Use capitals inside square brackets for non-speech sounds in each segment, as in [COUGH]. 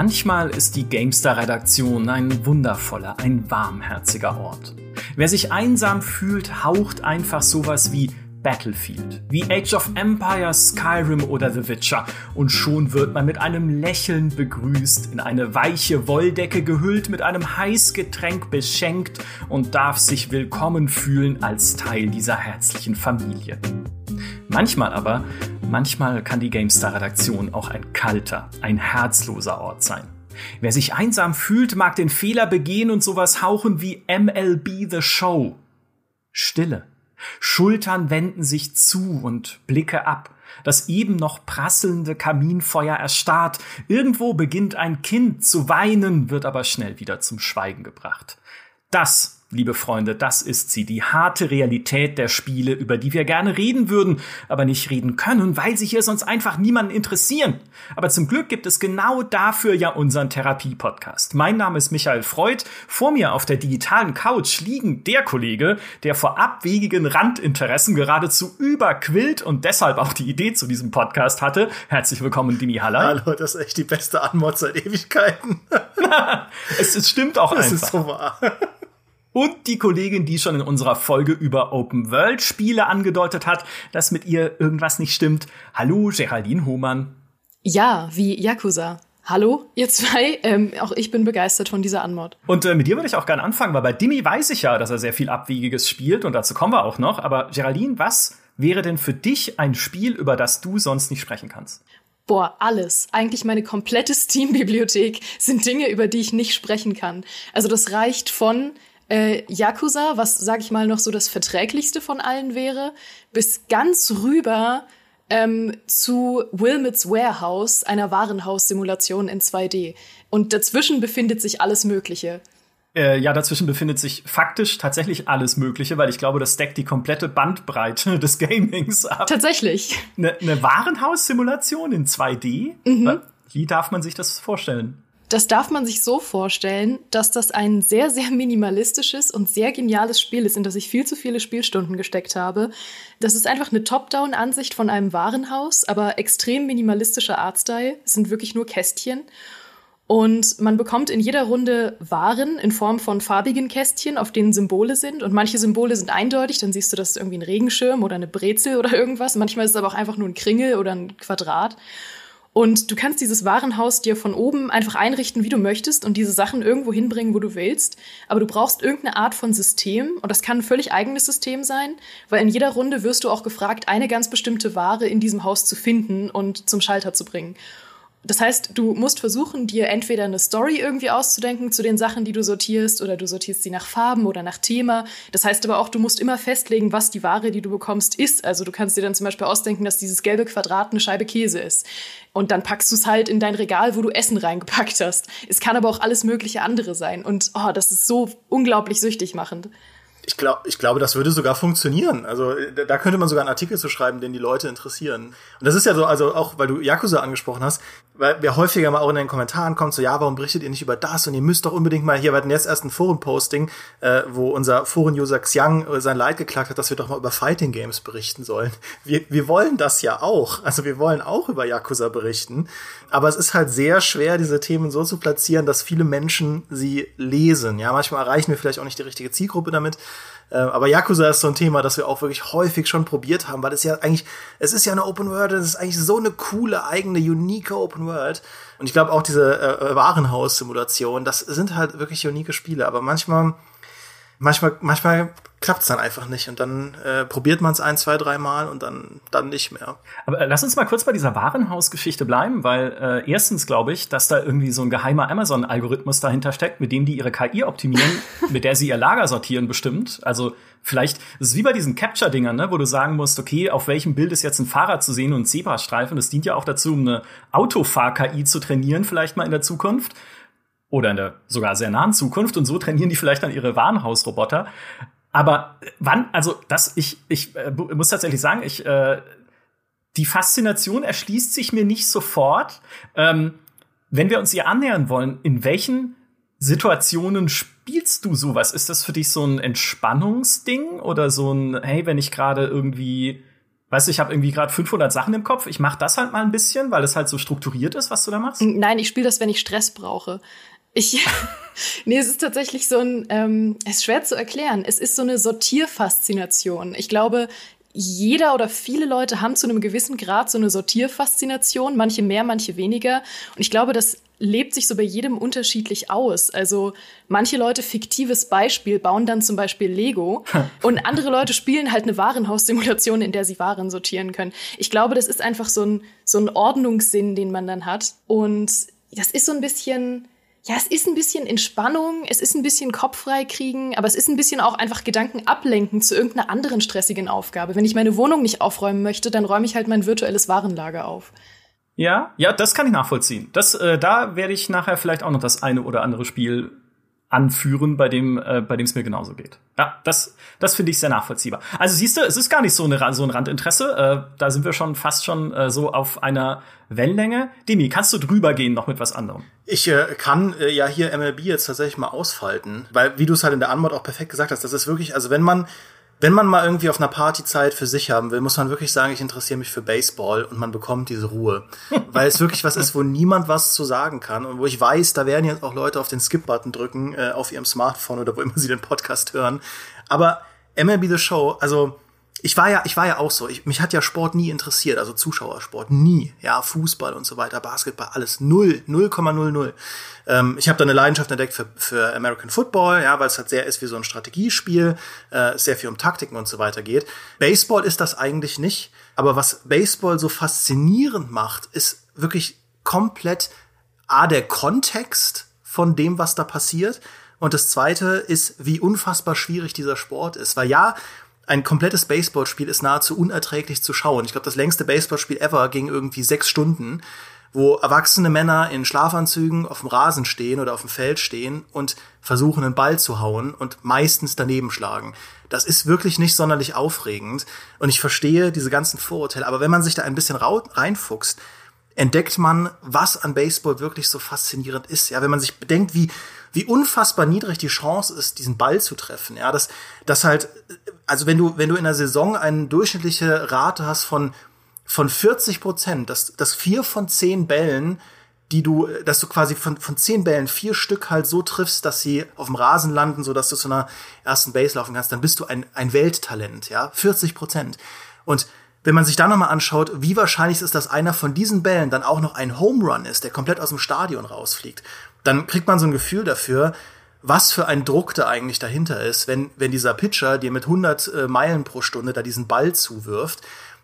Manchmal ist die Gamestar-Redaktion ein wundervoller, ein warmherziger Ort. Wer sich einsam fühlt, haucht einfach sowas wie Battlefield, wie Age of Empires, Skyrim oder The Witcher und schon wird man mit einem Lächeln begrüßt, in eine weiche Wolldecke gehüllt, mit einem Heißgetränk beschenkt und darf sich willkommen fühlen als Teil dieser herzlichen Familie. Manchmal aber Manchmal kann die GameStar-Redaktion auch ein kalter, ein herzloser Ort sein. Wer sich einsam fühlt, mag den Fehler begehen und sowas hauchen wie MLB The Show. Stille. Schultern wenden sich zu und Blicke ab. Das eben noch prasselnde Kaminfeuer erstarrt. Irgendwo beginnt ein Kind zu weinen, wird aber schnell wieder zum Schweigen gebracht. Das liebe Freunde, das ist sie, die harte Realität der Spiele, über die wir gerne reden würden, aber nicht reden können, weil sie hier sonst einfach niemanden interessieren. Aber zum Glück gibt es genau dafür ja unseren Therapie-Podcast. Mein Name ist Michael Freud. Vor mir auf der digitalen Couch liegen der Kollege, der vor abwegigen Randinteressen geradezu überquillt und deshalb auch die Idee zu diesem Podcast hatte. Herzlich willkommen, Dini Haller. Hallo, das ist echt die beste Anmod seit Ewigkeiten. [LAUGHS] es, es stimmt auch das einfach. Das ist so wahr und die Kollegin, die schon in unserer Folge über Open World Spiele angedeutet hat, dass mit ihr irgendwas nicht stimmt. Hallo, Geraldine Hohmann. Ja, wie Yakuza. Hallo, ihr zwei. Ähm, auch ich bin begeistert von dieser Anmod. Und äh, mit dir würde ich auch gerne anfangen, weil bei Dimi weiß ich ja, dass er sehr viel Abwegiges spielt und dazu kommen wir auch noch. Aber Geraldine, was wäre denn für dich ein Spiel, über das du sonst nicht sprechen kannst? Boah, alles. Eigentlich meine komplette Steam-Bibliothek sind Dinge, über die ich nicht sprechen kann. Also das reicht von äh, Yakuza, was, sag ich mal, noch so das verträglichste von allen wäre, bis ganz rüber ähm, zu Wilmot's Warehouse, einer Warenhaussimulation in 2D. Und dazwischen befindet sich alles Mögliche. Äh, ja, dazwischen befindet sich faktisch tatsächlich alles Mögliche, weil ich glaube, das deckt die komplette Bandbreite [LAUGHS] des Gamings ab. Tatsächlich. Eine ne Warenhaussimulation in 2D? Mhm. Wie darf man sich das vorstellen? Das darf man sich so vorstellen, dass das ein sehr, sehr minimalistisches und sehr geniales Spiel ist, in das ich viel zu viele Spielstunden gesteckt habe. Das ist einfach eine Top-Down-Ansicht von einem Warenhaus, aber extrem minimalistischer Artstyle. Es sind wirklich nur Kästchen. Und man bekommt in jeder Runde Waren in Form von farbigen Kästchen, auf denen Symbole sind. Und manche Symbole sind eindeutig, dann siehst du, das ist irgendwie ein Regenschirm oder eine Brezel oder irgendwas. Manchmal ist es aber auch einfach nur ein Kringel oder ein Quadrat. Und du kannst dieses Warenhaus dir von oben einfach einrichten, wie du möchtest und diese Sachen irgendwo hinbringen, wo du willst. Aber du brauchst irgendeine Art von System und das kann ein völlig eigenes System sein, weil in jeder Runde wirst du auch gefragt, eine ganz bestimmte Ware in diesem Haus zu finden und zum Schalter zu bringen. Das heißt, du musst versuchen, dir entweder eine Story irgendwie auszudenken zu den Sachen, die du sortierst, oder du sortierst sie nach Farben oder nach Thema. Das heißt aber auch, du musst immer festlegen, was die Ware, die du bekommst, ist. Also du kannst dir dann zum Beispiel ausdenken, dass dieses gelbe Quadrat eine Scheibe Käse ist. Und dann packst du es halt in dein Regal, wo du Essen reingepackt hast. Es kann aber auch alles mögliche andere sein. Und oh, das ist so unglaublich süchtig machend. Ich, glaub, ich glaube, das würde sogar funktionieren. Also da könnte man sogar einen Artikel zu schreiben, den die Leute interessieren. Und das ist ja so, also auch weil du Yakuza angesprochen hast, weil wir häufiger mal auch in den Kommentaren kommen, so ja, warum berichtet ihr nicht über das? Und ihr müsst doch unbedingt mal hier, wir hatten jetzt erst ein Foren-Posting, äh, wo unser Foren-User Xiang sein Leid geklagt hat, dass wir doch mal über Fighting Games berichten sollen. Wir, wir wollen das ja auch. Also wir wollen auch über Yakuza berichten. Aber es ist halt sehr schwer, diese Themen so zu platzieren, dass viele Menschen sie lesen. Ja, manchmal erreichen wir vielleicht auch nicht die richtige Zielgruppe damit. Äh, aber Yakuza ist so ein Thema, das wir auch wirklich häufig schon probiert haben, weil es ja eigentlich, es ist ja eine Open World, es ist eigentlich so eine coole, eigene, unique Open World. Und ich glaube auch diese äh, Warenhaus-Simulation, das sind halt wirklich unique Spiele, aber manchmal, manchmal, manchmal klappt es dann einfach nicht. Und dann äh, probiert man es ein, zwei, dreimal und dann, dann nicht mehr. Aber äh, lass uns mal kurz bei dieser Warenhausgeschichte bleiben, weil äh, erstens glaube ich, dass da irgendwie so ein geheimer Amazon-Algorithmus dahinter steckt, mit dem die ihre KI optimieren, [LAUGHS] mit der sie ihr Lager sortieren bestimmt. Also vielleicht, es ist wie bei diesen Capture-Dingern, ne, wo du sagen musst, okay, auf welchem Bild ist jetzt ein Fahrrad zu sehen und ein Zebrastreifen. Das dient ja auch dazu, um eine Autofahr-KI zu trainieren, vielleicht mal in der Zukunft oder in der sogar sehr nahen Zukunft und so trainieren die vielleicht dann ihre Warenhausroboter. Aber wann, also das, ich, ich äh, muss tatsächlich sagen, ich, äh, die Faszination erschließt sich mir nicht sofort. Ähm, wenn wir uns ihr annähern wollen, in welchen Situationen spielst du sowas? Ist das für dich so ein Entspannungsding oder so ein, hey, wenn ich gerade irgendwie Weißt du, ich habe irgendwie gerade 500 Sachen im Kopf. Ich mache das halt mal ein bisschen, weil es halt so strukturiert ist, was du da machst. Nein, ich spiele das, wenn ich Stress brauche. Ich, [LAUGHS] nee, es ist tatsächlich so ein, ähm, es ist schwer zu erklären. Es ist so eine Sortierfaszination. Ich glaube, jeder oder viele Leute haben zu einem gewissen Grad so eine Sortierfaszination, manche mehr, manche weniger. Und ich glaube, das lebt sich so bei jedem unterschiedlich aus. Also manche Leute, fiktives Beispiel, bauen dann zum Beispiel Lego und andere Leute spielen halt eine Warenhaussimulation, in der sie Waren sortieren können. Ich glaube, das ist einfach so ein, so ein Ordnungssinn, den man dann hat. Und das ist so ein bisschen, ja, es ist ein bisschen Entspannung, es ist ein bisschen Kopf frei kriegen, aber es ist ein bisschen auch einfach Gedanken ablenken zu irgendeiner anderen stressigen Aufgabe. Wenn ich meine Wohnung nicht aufräumen möchte, dann räume ich halt mein virtuelles Warenlager auf. Ja, ja, das kann ich nachvollziehen. Das, äh, da werde ich nachher vielleicht auch noch das eine oder andere Spiel anführen, bei dem äh, bei dem es mir genauso geht. Ja, das das finde ich sehr nachvollziehbar. Also siehst du, es ist gar nicht so eine so ein Randinteresse. Äh, da sind wir schon fast schon äh, so auf einer Wellenlänge. Demi, kannst du drüber gehen noch mit was anderem? Ich äh, kann äh, ja hier MLB jetzt tatsächlich mal ausfalten, weil wie du es halt in der Antwort auch perfekt gesagt hast, das ist wirklich, also wenn man wenn man mal irgendwie auf einer Partyzeit für sich haben will, muss man wirklich sagen, ich interessiere mich für Baseball und man bekommt diese Ruhe. [LAUGHS] Weil es wirklich was ist, wo niemand was zu sagen kann und wo ich weiß, da werden jetzt auch Leute auf den Skip-Button drücken, äh, auf ihrem Smartphone oder wo immer sie den Podcast hören. Aber MLB The Show, also ich war ja, ich war ja auch so. Ich, mich hat ja Sport nie interessiert, also Zuschauersport nie. Ja, Fußball und so weiter, Basketball, alles null, 0,00. Ähm, ich habe da eine Leidenschaft entdeckt für, für American Football, ja, weil es halt sehr ist wie so ein Strategiespiel, äh, sehr viel um Taktiken und so weiter geht. Baseball ist das eigentlich nicht, aber was Baseball so faszinierend macht, ist wirklich komplett a der Kontext von dem, was da passiert. Und das zweite ist, wie unfassbar schwierig dieser Sport ist. Weil ja, ein komplettes Baseballspiel ist nahezu unerträglich zu schauen. Ich glaube, das längste Baseballspiel ever ging irgendwie sechs Stunden, wo erwachsene Männer in Schlafanzügen auf dem Rasen stehen oder auf dem Feld stehen und versuchen, einen Ball zu hauen und meistens daneben schlagen. Das ist wirklich nicht sonderlich aufregend und ich verstehe diese ganzen Vorurteile. Aber wenn man sich da ein bisschen reinfuchst, entdeckt man, was an Baseball wirklich so faszinierend ist. Ja, wenn man sich bedenkt, wie wie unfassbar niedrig die Chance ist, diesen Ball zu treffen. Ja, das, das halt, also wenn du, wenn du in der Saison eine durchschnittliche Rate hast von, von 40 Prozent, dass, dass vier von zehn Bällen, die du, dass du quasi von, von zehn Bällen vier Stück halt so triffst, dass sie auf dem Rasen landen, so dass du zu einer ersten Base laufen kannst, dann bist du ein, ein Welttalent, ja, 40 Prozent. Und wenn man sich da nochmal anschaut, wie wahrscheinlich ist, dass einer von diesen Bällen dann auch noch ein Home Run ist, der komplett aus dem Stadion rausfliegt dann kriegt man so ein Gefühl dafür, was für ein Druck da eigentlich dahinter ist, wenn, wenn dieser Pitcher dir mit 100 äh, Meilen pro Stunde da diesen Ball zuwirft,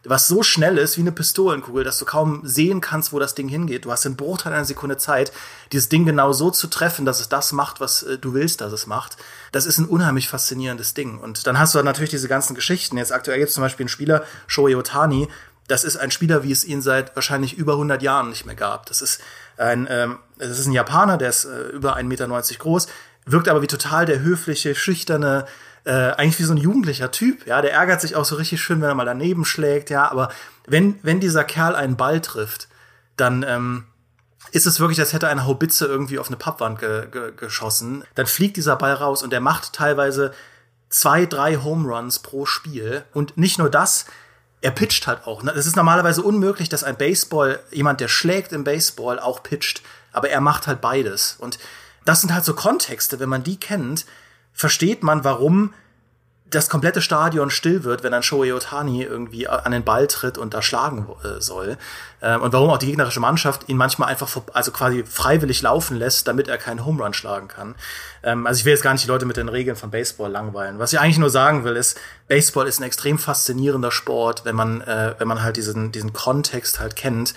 was so schnell ist wie eine Pistolenkugel, dass du kaum sehen kannst, wo das Ding hingeht. Du hast in Bruchteil einer Sekunde Zeit, dieses Ding genau so zu treffen, dass es das macht, was äh, du willst, dass es macht. Das ist ein unheimlich faszinierendes Ding. Und dann hast du natürlich diese ganzen Geschichten. Jetzt aktuell gibt es zum Beispiel einen Spieler, Shohei Otani, das ist ein Spieler, wie es ihn seit wahrscheinlich über 100 Jahren nicht mehr gab. Das ist ein, ähm, das ist ein Japaner, der ist äh, über 1,90 Meter groß, wirkt aber wie total der höfliche, schüchterne, äh, eigentlich wie so ein jugendlicher Typ, ja, der ärgert sich auch so richtig schön, wenn er mal daneben schlägt, ja, aber wenn, wenn dieser Kerl einen Ball trifft, dann ähm, ist es wirklich, als hätte eine Haubitze irgendwie auf eine Pappwand ge ge geschossen. Dann fliegt dieser Ball raus und er macht teilweise zwei, drei Home Runs pro Spiel. Und nicht nur das, er pitcht halt auch. Es ist normalerweise unmöglich, dass ein Baseball, jemand, der schlägt im Baseball, auch pitcht. Aber er macht halt beides. Und das sind halt so Kontexte, wenn man die kennt, versteht man, warum das komplette Stadion still wird, wenn dann Shohei Otani irgendwie an den Ball tritt und da schlagen äh, soll. Ähm, und warum auch die gegnerische Mannschaft ihn manchmal einfach also quasi freiwillig laufen lässt, damit er keinen Home Run schlagen kann. Ähm, also ich will jetzt gar nicht die Leute mit den Regeln von Baseball langweilen. Was ich eigentlich nur sagen will, ist, Baseball ist ein extrem faszinierender Sport, wenn man, äh, wenn man halt diesen, diesen Kontext halt kennt.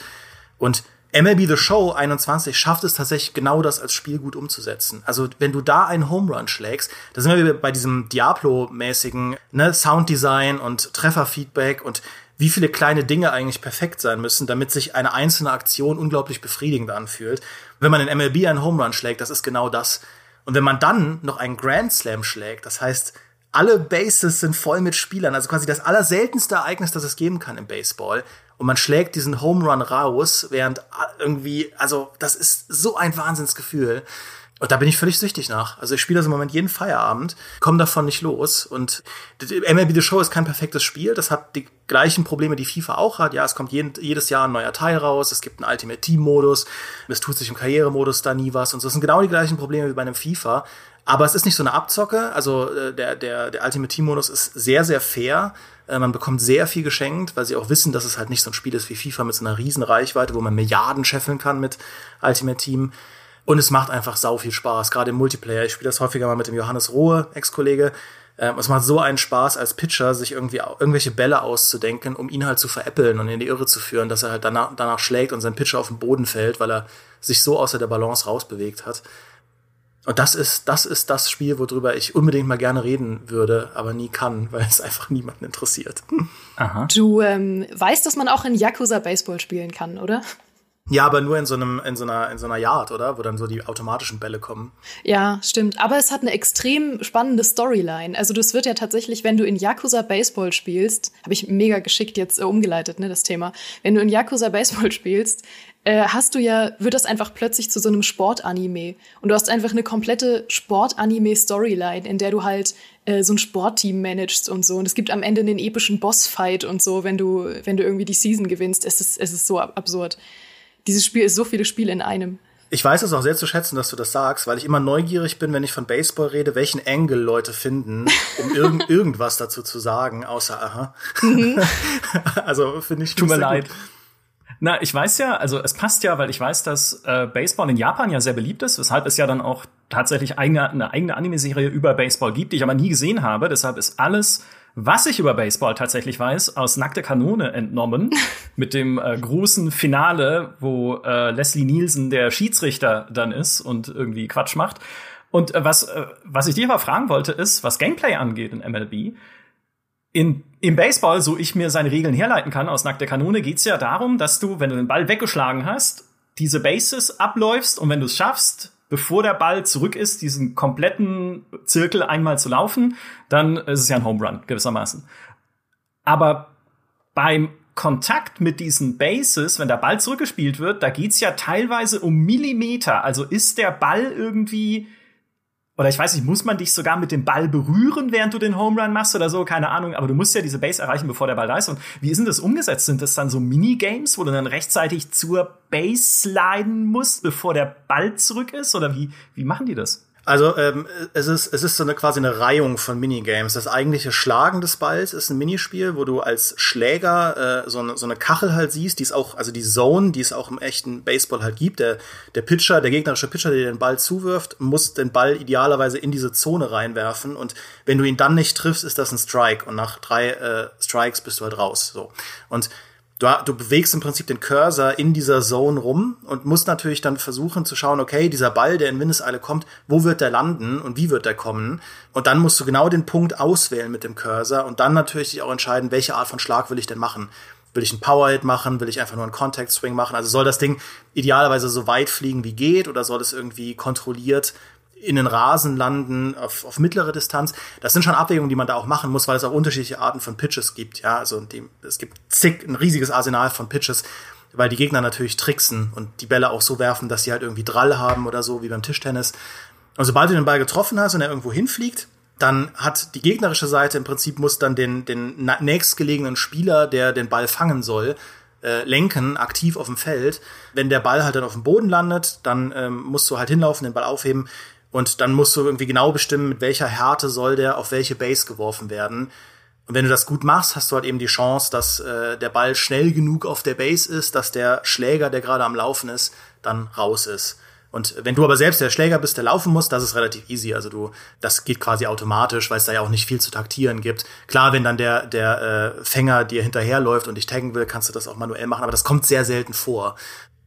Und MLB The Show 21 schafft es tatsächlich genau das als Spiel gut umzusetzen. Also wenn du da einen Home Run schlägst, da sind wir bei diesem Diablo-mäßigen ne, Sounddesign und Trefferfeedback und wie viele kleine Dinge eigentlich perfekt sein müssen, damit sich eine einzelne Aktion unglaublich befriedigend anfühlt. Wenn man in MLB einen Home Run schlägt, das ist genau das. Und wenn man dann noch einen Grand Slam schlägt, das heißt, alle Bases sind voll mit Spielern, also quasi das allerseltenste Ereignis, das es geben kann im Baseball, und man schlägt diesen Home Run raus, während irgendwie, also das ist so ein Wahnsinnsgefühl. Und da bin ich völlig süchtig nach. Also ich spiele das im Moment jeden Feierabend, komme davon nicht los. Und MLB The Show ist kein perfektes Spiel. Das hat die gleichen Probleme, die FIFA auch hat. Ja, es kommt jeden, jedes Jahr ein neuer Teil raus. Es gibt einen Ultimate Team Modus. Es tut sich im Karrieremodus da nie was. Und so das sind genau die gleichen Probleme wie bei einem FIFA. Aber es ist nicht so eine Abzocke. Also äh, der, der, der Ultimate Team Modus ist sehr, sehr fair. Äh, man bekommt sehr viel geschenkt, weil sie auch wissen, dass es halt nicht so ein Spiel ist wie FIFA mit so einer riesen Reichweite, wo man Milliarden scheffeln kann mit Ultimate Team. Und es macht einfach sau viel Spaß, gerade im Multiplayer. Ich spiele das häufiger mal mit dem Johannes Rohe, Ex-Kollege. Ähm, es macht so einen Spaß als Pitcher, sich irgendwie irgendwelche Bälle auszudenken, um ihn halt zu veräppeln und in die Irre zu führen, dass er halt danach, danach schlägt und sein Pitcher auf den Boden fällt, weil er sich so außer der Balance rausbewegt hat. Und das ist, das ist das Spiel, worüber ich unbedingt mal gerne reden würde, aber nie kann, [LAUGHS] weil es einfach niemanden interessiert. Aha. Du ähm, weißt, dass man auch in Yakuza Baseball spielen kann, oder? Ja, aber nur in so einem, in so einer, in so einer Yard, oder? Wo dann so die automatischen Bälle kommen. Ja, stimmt. Aber es hat eine extrem spannende Storyline. Also das wird ja tatsächlich, wenn du in Yakuza Baseball spielst, habe ich mega geschickt jetzt äh, umgeleitet, ne, das Thema. Wenn du in Yakuza Baseball [LAUGHS] spielst, äh, hast du ja, wird das einfach plötzlich zu so einem Sportanime. Und du hast einfach eine komplette Sportanime-Storyline, in der du halt äh, so ein Sportteam managst und so. Und es gibt am Ende einen epischen Bossfight und so, wenn du, wenn du irgendwie die Season gewinnst. Es ist, es ist so absurd dieses Spiel ist so viele Spiele in einem. Ich weiß es auch sehr zu schätzen, dass du das sagst, weil ich immer neugierig bin, wenn ich von Baseball rede, welchen Angle Leute finden, um [LAUGHS] irgend, irgendwas dazu zu sagen, außer aha. Mhm. [LAUGHS] also finde ich. Tut mir leid. Gut. Na, ich weiß ja, also es passt ja, weil ich weiß, dass äh, Baseball in Japan ja sehr beliebt ist, weshalb es ja dann auch tatsächlich eigene, eine eigene Anime-Serie über Baseball gibt, die ich aber nie gesehen habe. Deshalb ist alles was ich über Baseball tatsächlich weiß, aus Nackte Kanone entnommen, [LAUGHS] mit dem äh, großen Finale, wo äh, Leslie Nielsen der Schiedsrichter dann ist und irgendwie Quatsch macht. Und äh, was, äh, was ich dir aber fragen wollte, ist, was Gameplay angeht in MLB, in, im Baseball, so ich mir seine Regeln herleiten kann aus Nackte Kanone, geht's ja darum, dass du, wenn du den Ball weggeschlagen hast, diese Bases abläufst und wenn du es schaffst, bevor der Ball zurück ist, diesen kompletten Zirkel einmal zu laufen, dann ist es ja ein Home Run gewissermaßen. Aber beim Kontakt mit diesen Bases, wenn der Ball zurückgespielt wird, da geht's ja teilweise um Millimeter. Also ist der Ball irgendwie oder ich weiß nicht, muss man dich sogar mit dem Ball berühren, während du den Home Run machst oder so? Keine Ahnung. Aber du musst ja diese Base erreichen, bevor der Ball da ist. Und wie ist denn das umgesetzt? Sind das dann so Minigames, wo du dann rechtzeitig zur Base sliden musst, bevor der Ball zurück ist? Oder wie, wie machen die das? Also ähm, es ist es ist so eine quasi eine Reihung von Minigames. Das eigentliche Schlagen des Balls ist ein Minispiel, wo du als Schläger äh, so, eine, so eine Kachel halt siehst, die ist auch also die Zone, die es auch im echten Baseball halt gibt. Der der Pitcher, der gegnerische Pitcher, der dir den Ball zuwirft, muss den Ball idealerweise in diese Zone reinwerfen und wenn du ihn dann nicht triffst, ist das ein Strike und nach drei äh, Strikes bist du halt raus. So und du, du bewegst im Prinzip den Cursor in dieser Zone rum und musst natürlich dann versuchen zu schauen, okay, dieser Ball, der in Windeseile kommt, wo wird der landen und wie wird der kommen? Und dann musst du genau den Punkt auswählen mit dem Cursor und dann natürlich auch entscheiden, welche Art von Schlag will ich denn machen. Will ich einen Power-Hit machen? Will ich einfach nur einen Contact Swing machen? Also soll das Ding idealerweise so weit fliegen wie geht oder soll es irgendwie kontrolliert in den Rasen landen auf, auf mittlere Distanz. Das sind schon Abwägungen, die man da auch machen muss, weil es auch unterschiedliche Arten von Pitches gibt. Ja, also die, es gibt zig, ein riesiges Arsenal von Pitches, weil die Gegner natürlich tricksen und die Bälle auch so werfen, dass sie halt irgendwie Drall haben oder so, wie beim Tischtennis. Und sobald du den Ball getroffen hast und er irgendwo hinfliegt, dann hat die gegnerische Seite im Prinzip muss dann den, den nächstgelegenen Spieler, der den Ball fangen soll, äh, lenken, aktiv auf dem Feld. Wenn der Ball halt dann auf dem Boden landet, dann ähm, musst du halt hinlaufen, den Ball aufheben. Und dann musst du irgendwie genau bestimmen, mit welcher Härte soll der auf welche Base geworfen werden. Und wenn du das gut machst, hast du halt eben die Chance, dass äh, der Ball schnell genug auf der Base ist, dass der Schläger, der gerade am Laufen ist, dann raus ist. Und wenn du aber selbst der Schläger bist, der laufen muss, das ist relativ easy. Also du, das geht quasi automatisch, weil es da ja auch nicht viel zu taktieren gibt. Klar, wenn dann der, der äh, Fänger dir hinterherläuft und dich taggen will, kannst du das auch manuell machen, aber das kommt sehr selten vor.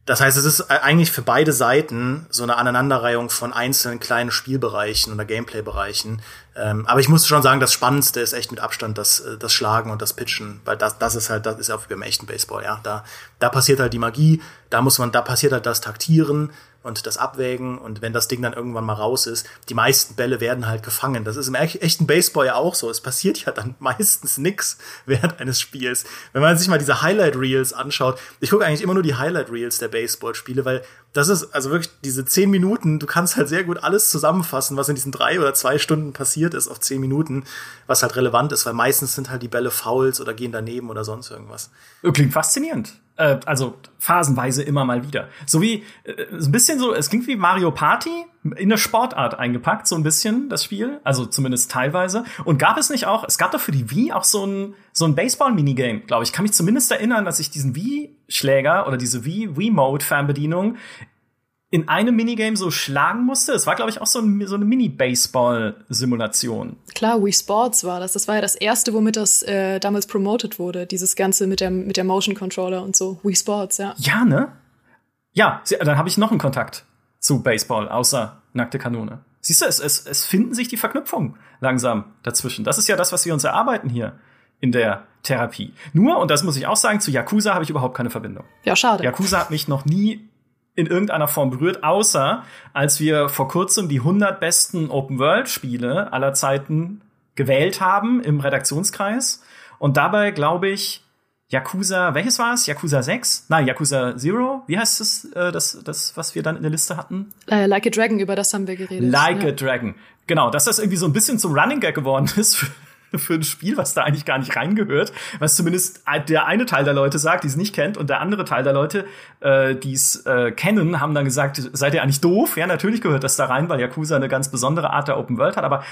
Das heißt, es ist eigentlich für beide Seiten so eine Aneinanderreihung von einzelnen kleinen Spielbereichen oder Gameplay-Bereichen. Ähm, aber ich muss schon sagen, das Spannendste ist echt mit Abstand das, äh, das Schlagen und das Pitchen, weil das, das ist halt, das ist auch wie beim echten Baseball, ja. Da, da passiert halt die Magie, da muss man, da passiert halt das Taktieren und das Abwägen und wenn das Ding dann irgendwann mal raus ist, die meisten Bälle werden halt gefangen. Das ist im echten Baseball ja auch so. Es passiert ja dann [LAUGHS] meistens nix während eines Spiels. Wenn man sich mal diese Highlight Reels anschaut, ich gucke eigentlich immer nur die Highlight Reels der Baseballspiele, weil das ist also wirklich diese zehn Minuten, du kannst halt sehr gut alles zusammenfassen, was in diesen drei oder zwei Stunden passiert ist auf zehn Minuten, was halt relevant ist, weil meistens sind halt die Bälle Fouls oder gehen daneben oder sonst irgendwas. Klingt faszinierend. Äh, also phasenweise immer mal wieder. So wie, äh, ein bisschen so, es klingt wie Mario Party in der Sportart eingepackt, so ein bisschen, das Spiel. Also zumindest teilweise. Und gab es nicht auch, es gab doch für die Wii auch so ein, so ein Baseball-Minigame, glaube ich. Kann mich zumindest erinnern, dass ich diesen Wii-Schläger oder diese Wii, Wii-Mode-Fernbedienung in einem Minigame so schlagen musste. Es war, glaube ich, auch so, ein, so eine Mini-Baseball-Simulation. Klar, Wii Sports war das. Das war ja das erste, womit das äh, damals promoted wurde. Dieses Ganze mit der, mit der Motion Controller und so. Wii Sports, ja. Ja, ne? Ja, dann habe ich noch einen Kontakt zu Baseball, außer nackte Kanone. Siehst du, es, es, es finden sich die Verknüpfungen langsam dazwischen. Das ist ja das, was wir uns erarbeiten hier in der Therapie. Nur, und das muss ich auch sagen, zu Yakuza habe ich überhaupt keine Verbindung. Ja, schade. Yakuza hat mich noch nie in irgendeiner Form berührt, außer als wir vor kurzem die 100 besten Open-World-Spiele aller Zeiten gewählt haben im Redaktionskreis. Und dabei, glaube ich, Yakuza, welches war es? Yakuza 6? Nein, Yakuza Zero? Wie heißt es, äh, das, das, was wir dann in der Liste hatten? Äh, like a Dragon, über das haben wir geredet. Like ja. a Dragon. Genau, dass das irgendwie so ein bisschen zum Running Gag geworden [LAUGHS] ist [LAUGHS] für, ein Spiel, was da eigentlich gar nicht reingehört, was zumindest der eine Teil der Leute sagt, die es nicht kennt, und der andere Teil der Leute, äh, die es äh, kennen, haben dann gesagt, seid ihr eigentlich doof? Ja, natürlich gehört das da rein, weil Yakuza eine ganz besondere Art der Open World hat. Aber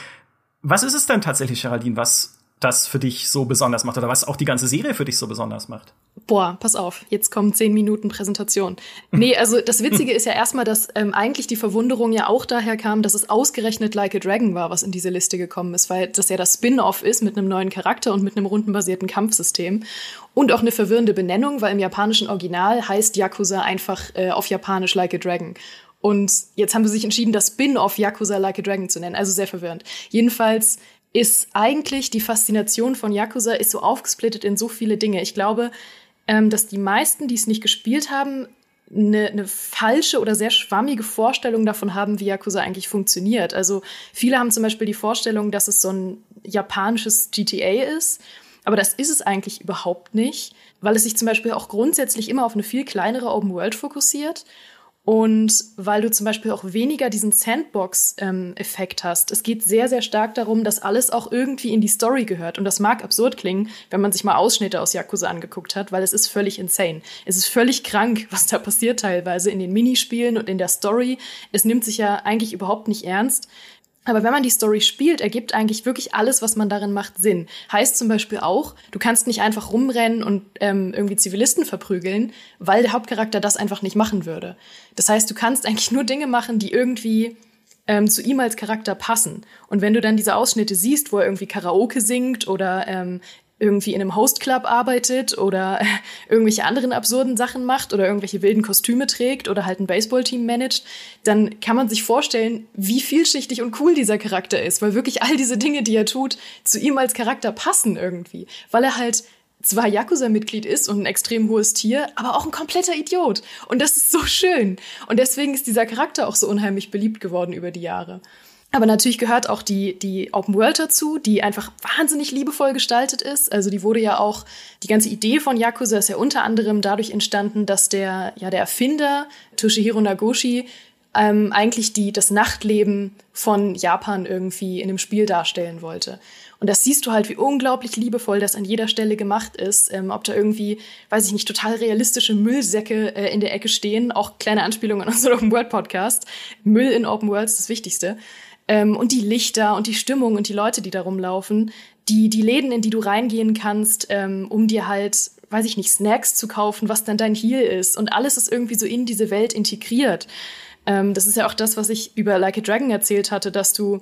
was ist es denn tatsächlich, Geraldine, was das für dich so besonders macht oder was auch die ganze Serie für dich so besonders macht? Boah, pass auf, jetzt kommen zehn Minuten Präsentation. Nee, also das Witzige ist ja erstmal, dass ähm, eigentlich die Verwunderung ja auch daher kam, dass es ausgerechnet Like a Dragon war, was in diese Liste gekommen ist, weil das ja das Spin-off ist mit einem neuen Charakter und mit einem rundenbasierten Kampfsystem. Und auch eine verwirrende Benennung, weil im japanischen Original heißt Yakuza einfach äh, auf Japanisch Like a Dragon. Und jetzt haben sie sich entschieden, das Spin-off Yakuza Like a Dragon zu nennen. Also sehr verwirrend. Jedenfalls ist eigentlich die Faszination von Yakuza ist so aufgesplittet in so viele Dinge. Ich glaube, ähm, dass die meisten, die es nicht gespielt haben, eine, eine falsche oder sehr schwammige Vorstellung davon haben, wie Yakuza eigentlich funktioniert. Also viele haben zum Beispiel die Vorstellung, dass es so ein japanisches GTA ist, aber das ist es eigentlich überhaupt nicht, weil es sich zum Beispiel auch grundsätzlich immer auf eine viel kleinere Open World fokussiert und weil du zum Beispiel auch weniger diesen Sandbox-Effekt ähm, hast. Es geht sehr, sehr stark darum, dass alles auch irgendwie in die Story gehört. Und das mag absurd klingen, wenn man sich mal Ausschnitte aus Yakuza angeguckt hat, weil es ist völlig insane. Es ist völlig krank, was da passiert teilweise in den Minispielen und in der Story. Es nimmt sich ja eigentlich überhaupt nicht ernst. Aber wenn man die Story spielt, ergibt eigentlich wirklich alles, was man darin macht, Sinn. Heißt zum Beispiel auch, du kannst nicht einfach rumrennen und ähm, irgendwie Zivilisten verprügeln, weil der Hauptcharakter das einfach nicht machen würde. Das heißt, du kannst eigentlich nur Dinge machen, die irgendwie ähm, zu ihm als Charakter passen. Und wenn du dann diese Ausschnitte siehst, wo er irgendwie Karaoke singt oder ähm, irgendwie in einem Hostclub arbeitet oder [LAUGHS] irgendwelche anderen absurden Sachen macht oder irgendwelche wilden Kostüme trägt oder halt ein Baseballteam managt, dann kann man sich vorstellen, wie vielschichtig und cool dieser Charakter ist, weil wirklich all diese Dinge, die er tut, zu ihm als Charakter passen irgendwie, weil er halt zwar Yakuza-Mitglied ist und ein extrem hohes Tier, aber auch ein kompletter Idiot. Und das ist so schön. Und deswegen ist dieser Charakter auch so unheimlich beliebt geworden über die Jahre. Aber natürlich gehört auch die, die Open World dazu, die einfach wahnsinnig liebevoll gestaltet ist. Also die wurde ja auch, die ganze Idee von Yakuza ist ja unter anderem dadurch entstanden, dass der, ja, der Erfinder, Toshihiro Nagoshi, ähm, eigentlich die, das Nachtleben von Japan irgendwie in dem Spiel darstellen wollte. Und das siehst du halt, wie unglaublich liebevoll das an jeder Stelle gemacht ist. Ähm, ob da irgendwie, weiß ich nicht, total realistische Müllsäcke äh, in der Ecke stehen. Auch kleine Anspielungen an unseren Open World Podcast. Müll in Open World ist das Wichtigste. Ähm, und die Lichter und die Stimmung und die Leute, die da rumlaufen, die, die Läden, in die du reingehen kannst, ähm, um dir halt, weiß ich nicht, Snacks zu kaufen, was dann dein Heal ist. Und alles ist irgendwie so in diese Welt integriert. Ähm, das ist ja auch das, was ich über Like a Dragon erzählt hatte, dass du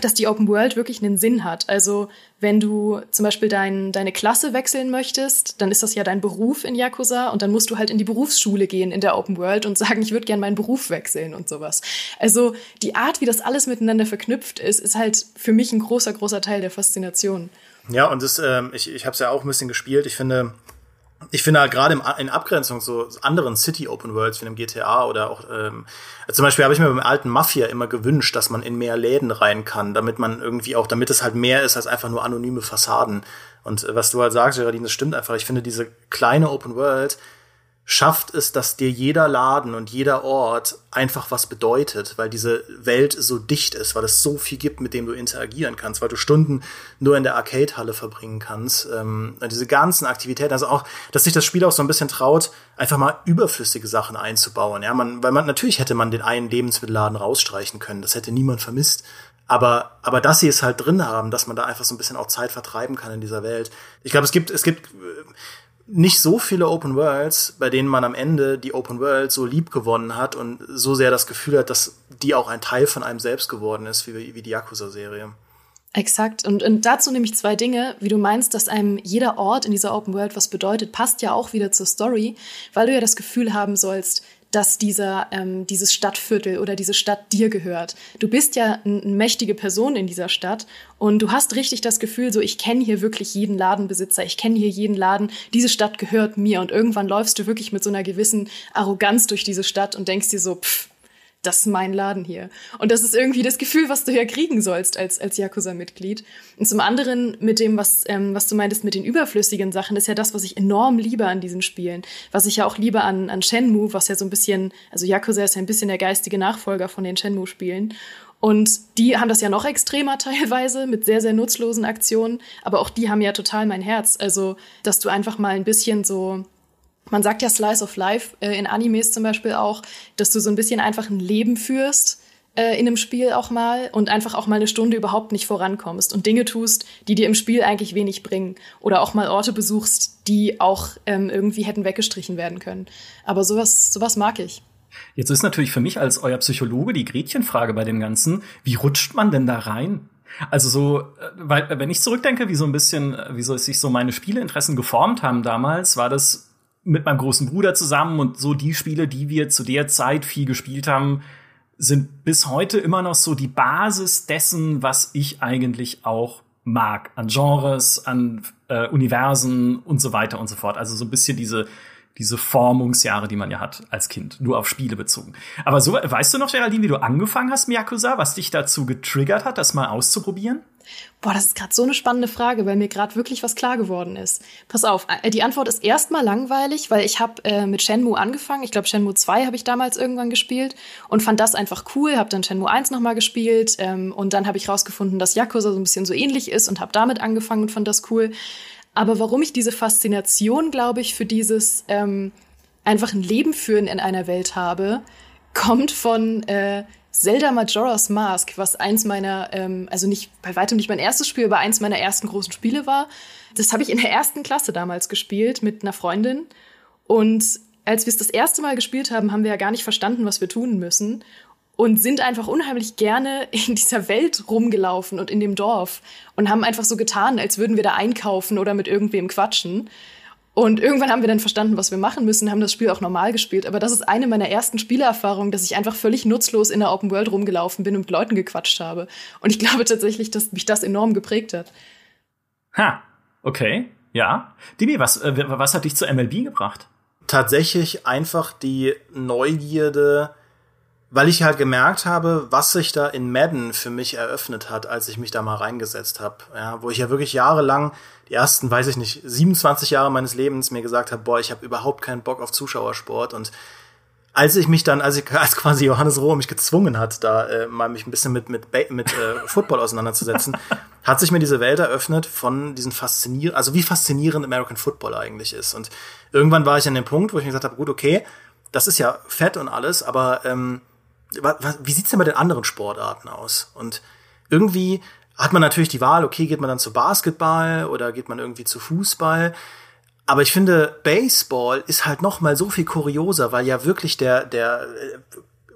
dass die Open World wirklich einen Sinn hat. Also wenn du zum Beispiel dein, deine Klasse wechseln möchtest, dann ist das ja dein Beruf in Yakuza und dann musst du halt in die Berufsschule gehen in der Open World und sagen, ich würde gern meinen Beruf wechseln und sowas. Also die Art, wie das alles miteinander verknüpft ist, ist halt für mich ein großer, großer Teil der Faszination. Ja, und das, ähm, ich, ich habe es ja auch ein bisschen gespielt. Ich finde, ich finde halt gerade in Abgrenzung zu anderen City Open Worlds wie einem GTA oder auch ähm, zum Beispiel habe ich mir beim alten Mafia immer gewünscht, dass man in mehr Läden rein kann, damit man irgendwie auch, damit es halt mehr ist als einfach nur anonyme Fassaden. Und äh, was du halt sagst, Geraldine, das stimmt einfach. Ich finde diese kleine Open World schafft es, dass dir jeder Laden und jeder Ort einfach was bedeutet, weil diese Welt so dicht ist, weil es so viel gibt, mit dem du interagieren kannst, weil du Stunden nur in der Arcade-Halle verbringen kannst. Ähm, diese ganzen Aktivitäten, also auch, dass sich das Spiel auch so ein bisschen traut, einfach mal überflüssige Sachen einzubauen. Ja, man, weil man natürlich hätte man den einen Lebensmittelladen rausstreichen können, das hätte niemand vermisst. Aber, aber dass sie es halt drin haben, dass man da einfach so ein bisschen auch Zeit vertreiben kann in dieser Welt. Ich glaube, es gibt, es gibt nicht so viele Open Worlds, bei denen man am Ende die Open World so lieb gewonnen hat und so sehr das Gefühl hat, dass die auch ein Teil von einem selbst geworden ist, wie, wie die Yakuza-Serie. Exakt. Und, und dazu nämlich zwei Dinge. Wie du meinst, dass einem jeder Ort in dieser Open World was bedeutet, passt ja auch wieder zur Story, weil du ja das Gefühl haben sollst, dass dieser, ähm, dieses Stadtviertel oder diese Stadt dir gehört. Du bist ja eine mächtige Person in dieser Stadt und du hast richtig das Gefühl, so ich kenne hier wirklich jeden Ladenbesitzer, ich kenne hier jeden Laden, diese Stadt gehört mir und irgendwann läufst du wirklich mit so einer gewissen Arroganz durch diese Stadt und denkst dir so, pff, das ist mein Laden hier. Und das ist irgendwie das Gefühl, was du ja kriegen sollst als, als Yakuza-Mitglied. Und zum anderen mit dem, was, ähm, was du meintest mit den überflüssigen Sachen, ist ja das, was ich enorm liebe an diesen Spielen. Was ich ja auch liebe an, an Shenmue, was ja so ein bisschen, also Yakuza ist ja ein bisschen der geistige Nachfolger von den Shenmue-Spielen. Und die haben das ja noch extremer [LAUGHS] teilweise mit sehr, sehr nutzlosen Aktionen. Aber auch die haben ja total mein Herz. Also, dass du einfach mal ein bisschen so man sagt ja Slice of Life äh, in Animes zum Beispiel auch, dass du so ein bisschen einfach ein Leben führst äh, in einem Spiel auch mal und einfach auch mal eine Stunde überhaupt nicht vorankommst und Dinge tust, die dir im Spiel eigentlich wenig bringen oder auch mal Orte besuchst, die auch ähm, irgendwie hätten weggestrichen werden können. Aber sowas, sowas mag ich. Jetzt ist natürlich für mich als euer Psychologe die Gretchenfrage bei dem Ganzen, wie rutscht man denn da rein? Also so, äh, weil wenn ich zurückdenke, wie so ein bisschen, wie so sich so meine Spieleinteressen geformt haben damals, war das mit meinem großen Bruder zusammen und so die Spiele, die wir zu der Zeit viel gespielt haben, sind bis heute immer noch so die Basis dessen, was ich eigentlich auch mag. An Genres, an äh, Universen und so weiter und so fort. Also so ein bisschen diese, diese Formungsjahre, die man ja hat als Kind, nur auf Spiele bezogen. Aber so, weißt du noch, Geraldine, wie du angefangen hast, Miyakusa, was dich dazu getriggert hat, das mal auszuprobieren? Boah, das ist gerade so eine spannende Frage, weil mir gerade wirklich was klar geworden ist. Pass auf, äh, die Antwort ist erstmal langweilig, weil ich habe äh, mit Shenmue angefangen. Ich glaube, Shenmue 2 habe ich damals irgendwann gespielt und fand das einfach cool, habe dann Shenmue 1 nochmal gespielt ähm, und dann habe ich rausgefunden, dass Yakuza so ein bisschen so ähnlich ist und habe damit angefangen und fand das cool. Aber warum ich diese Faszination, glaube ich, für dieses ähm, einfach ein Leben führen in einer Welt habe, kommt von äh, Zelda Majora's Mask, was eins meiner, ähm, also nicht bei weitem nicht mein erstes Spiel, aber eins meiner ersten großen Spiele war. Das habe ich in der ersten Klasse damals gespielt mit einer Freundin. Und als wir es das erste Mal gespielt haben, haben wir ja gar nicht verstanden, was wir tun müssen. Und sind einfach unheimlich gerne in dieser Welt rumgelaufen und in dem Dorf. Und haben einfach so getan, als würden wir da einkaufen oder mit irgendwem quatschen. Und irgendwann haben wir dann verstanden, was wir machen müssen, haben das Spiel auch normal gespielt. Aber das ist eine meiner ersten Spielerfahrungen, dass ich einfach völlig nutzlos in der Open World rumgelaufen bin und mit Leuten gequatscht habe. Und ich glaube tatsächlich, dass mich das enorm geprägt hat. Ha, okay, ja. Dimi, was, äh, was hat dich zu MLB gebracht? Tatsächlich einfach die Neugierde, weil ich halt gemerkt habe, was sich da in Madden für mich eröffnet hat, als ich mich da mal reingesetzt habe. Ja, wo ich ja wirklich jahrelang die ersten, weiß ich nicht, 27 Jahre meines Lebens mir gesagt habe, boah, ich habe überhaupt keinen Bock auf Zuschauersport und als ich mich dann, als ich [LAUGHS] als quasi Johannes Rohr mich gezwungen hat, da äh, mal mich ein bisschen mit mit mit äh, Football auseinanderzusetzen, [LAUGHS] hat sich mir diese Welt eröffnet von diesen faszinierenden, also wie faszinierend American Football eigentlich ist. Und irgendwann war ich an dem Punkt, wo ich mir gesagt habe, gut, okay, das ist ja fett und alles, aber ähm, wie sieht's denn bei den anderen Sportarten aus? Und irgendwie hat man natürlich die Wahl, okay, geht man dann zu Basketball oder geht man irgendwie zu Fußball. Aber ich finde, Baseball ist halt noch mal so viel kurioser, weil ja wirklich der, der,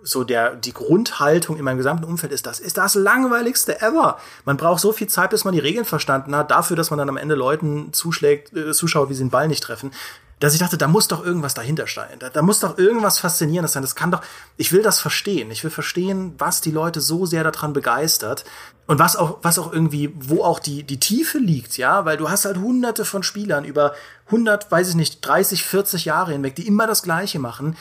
so der, die Grundhaltung in meinem gesamten Umfeld ist, das ist das langweiligste ever. Man braucht so viel Zeit, bis man die Regeln verstanden hat, dafür, dass man dann am Ende Leuten zuschlägt, äh, zuschaut, wie sie den Ball nicht treffen. Dass ich dachte, da muss doch irgendwas dahinter stehen. Da, da muss doch irgendwas Faszinierendes sein. Das kann doch, ich will das verstehen. Ich will verstehen, was die Leute so sehr daran begeistert. Und was auch, was auch irgendwie, wo auch die, die Tiefe liegt, ja, weil du hast halt hunderte von Spielern über 100, weiß ich nicht, 30, 40 Jahre hinweg, die immer das Gleiche machen.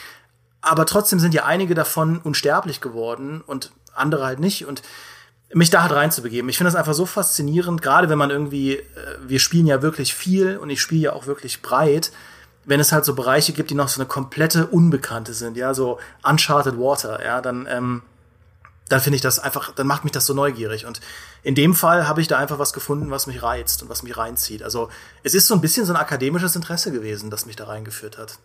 Aber trotzdem sind ja einige davon unsterblich geworden und andere halt nicht. Und mich da halt reinzubegeben. Ich finde das einfach so faszinierend, gerade wenn man irgendwie, äh, wir spielen ja wirklich viel und ich spiele ja auch wirklich breit, wenn es halt so Bereiche gibt, die noch so eine komplette Unbekannte sind, ja, so Uncharted Water, ja, dann, ähm, dann finde ich das einfach, dann macht mich das so neugierig. Und in dem Fall habe ich da einfach was gefunden, was mich reizt und was mich reinzieht. Also es ist so ein bisschen so ein akademisches Interesse gewesen, das mich da reingeführt hat.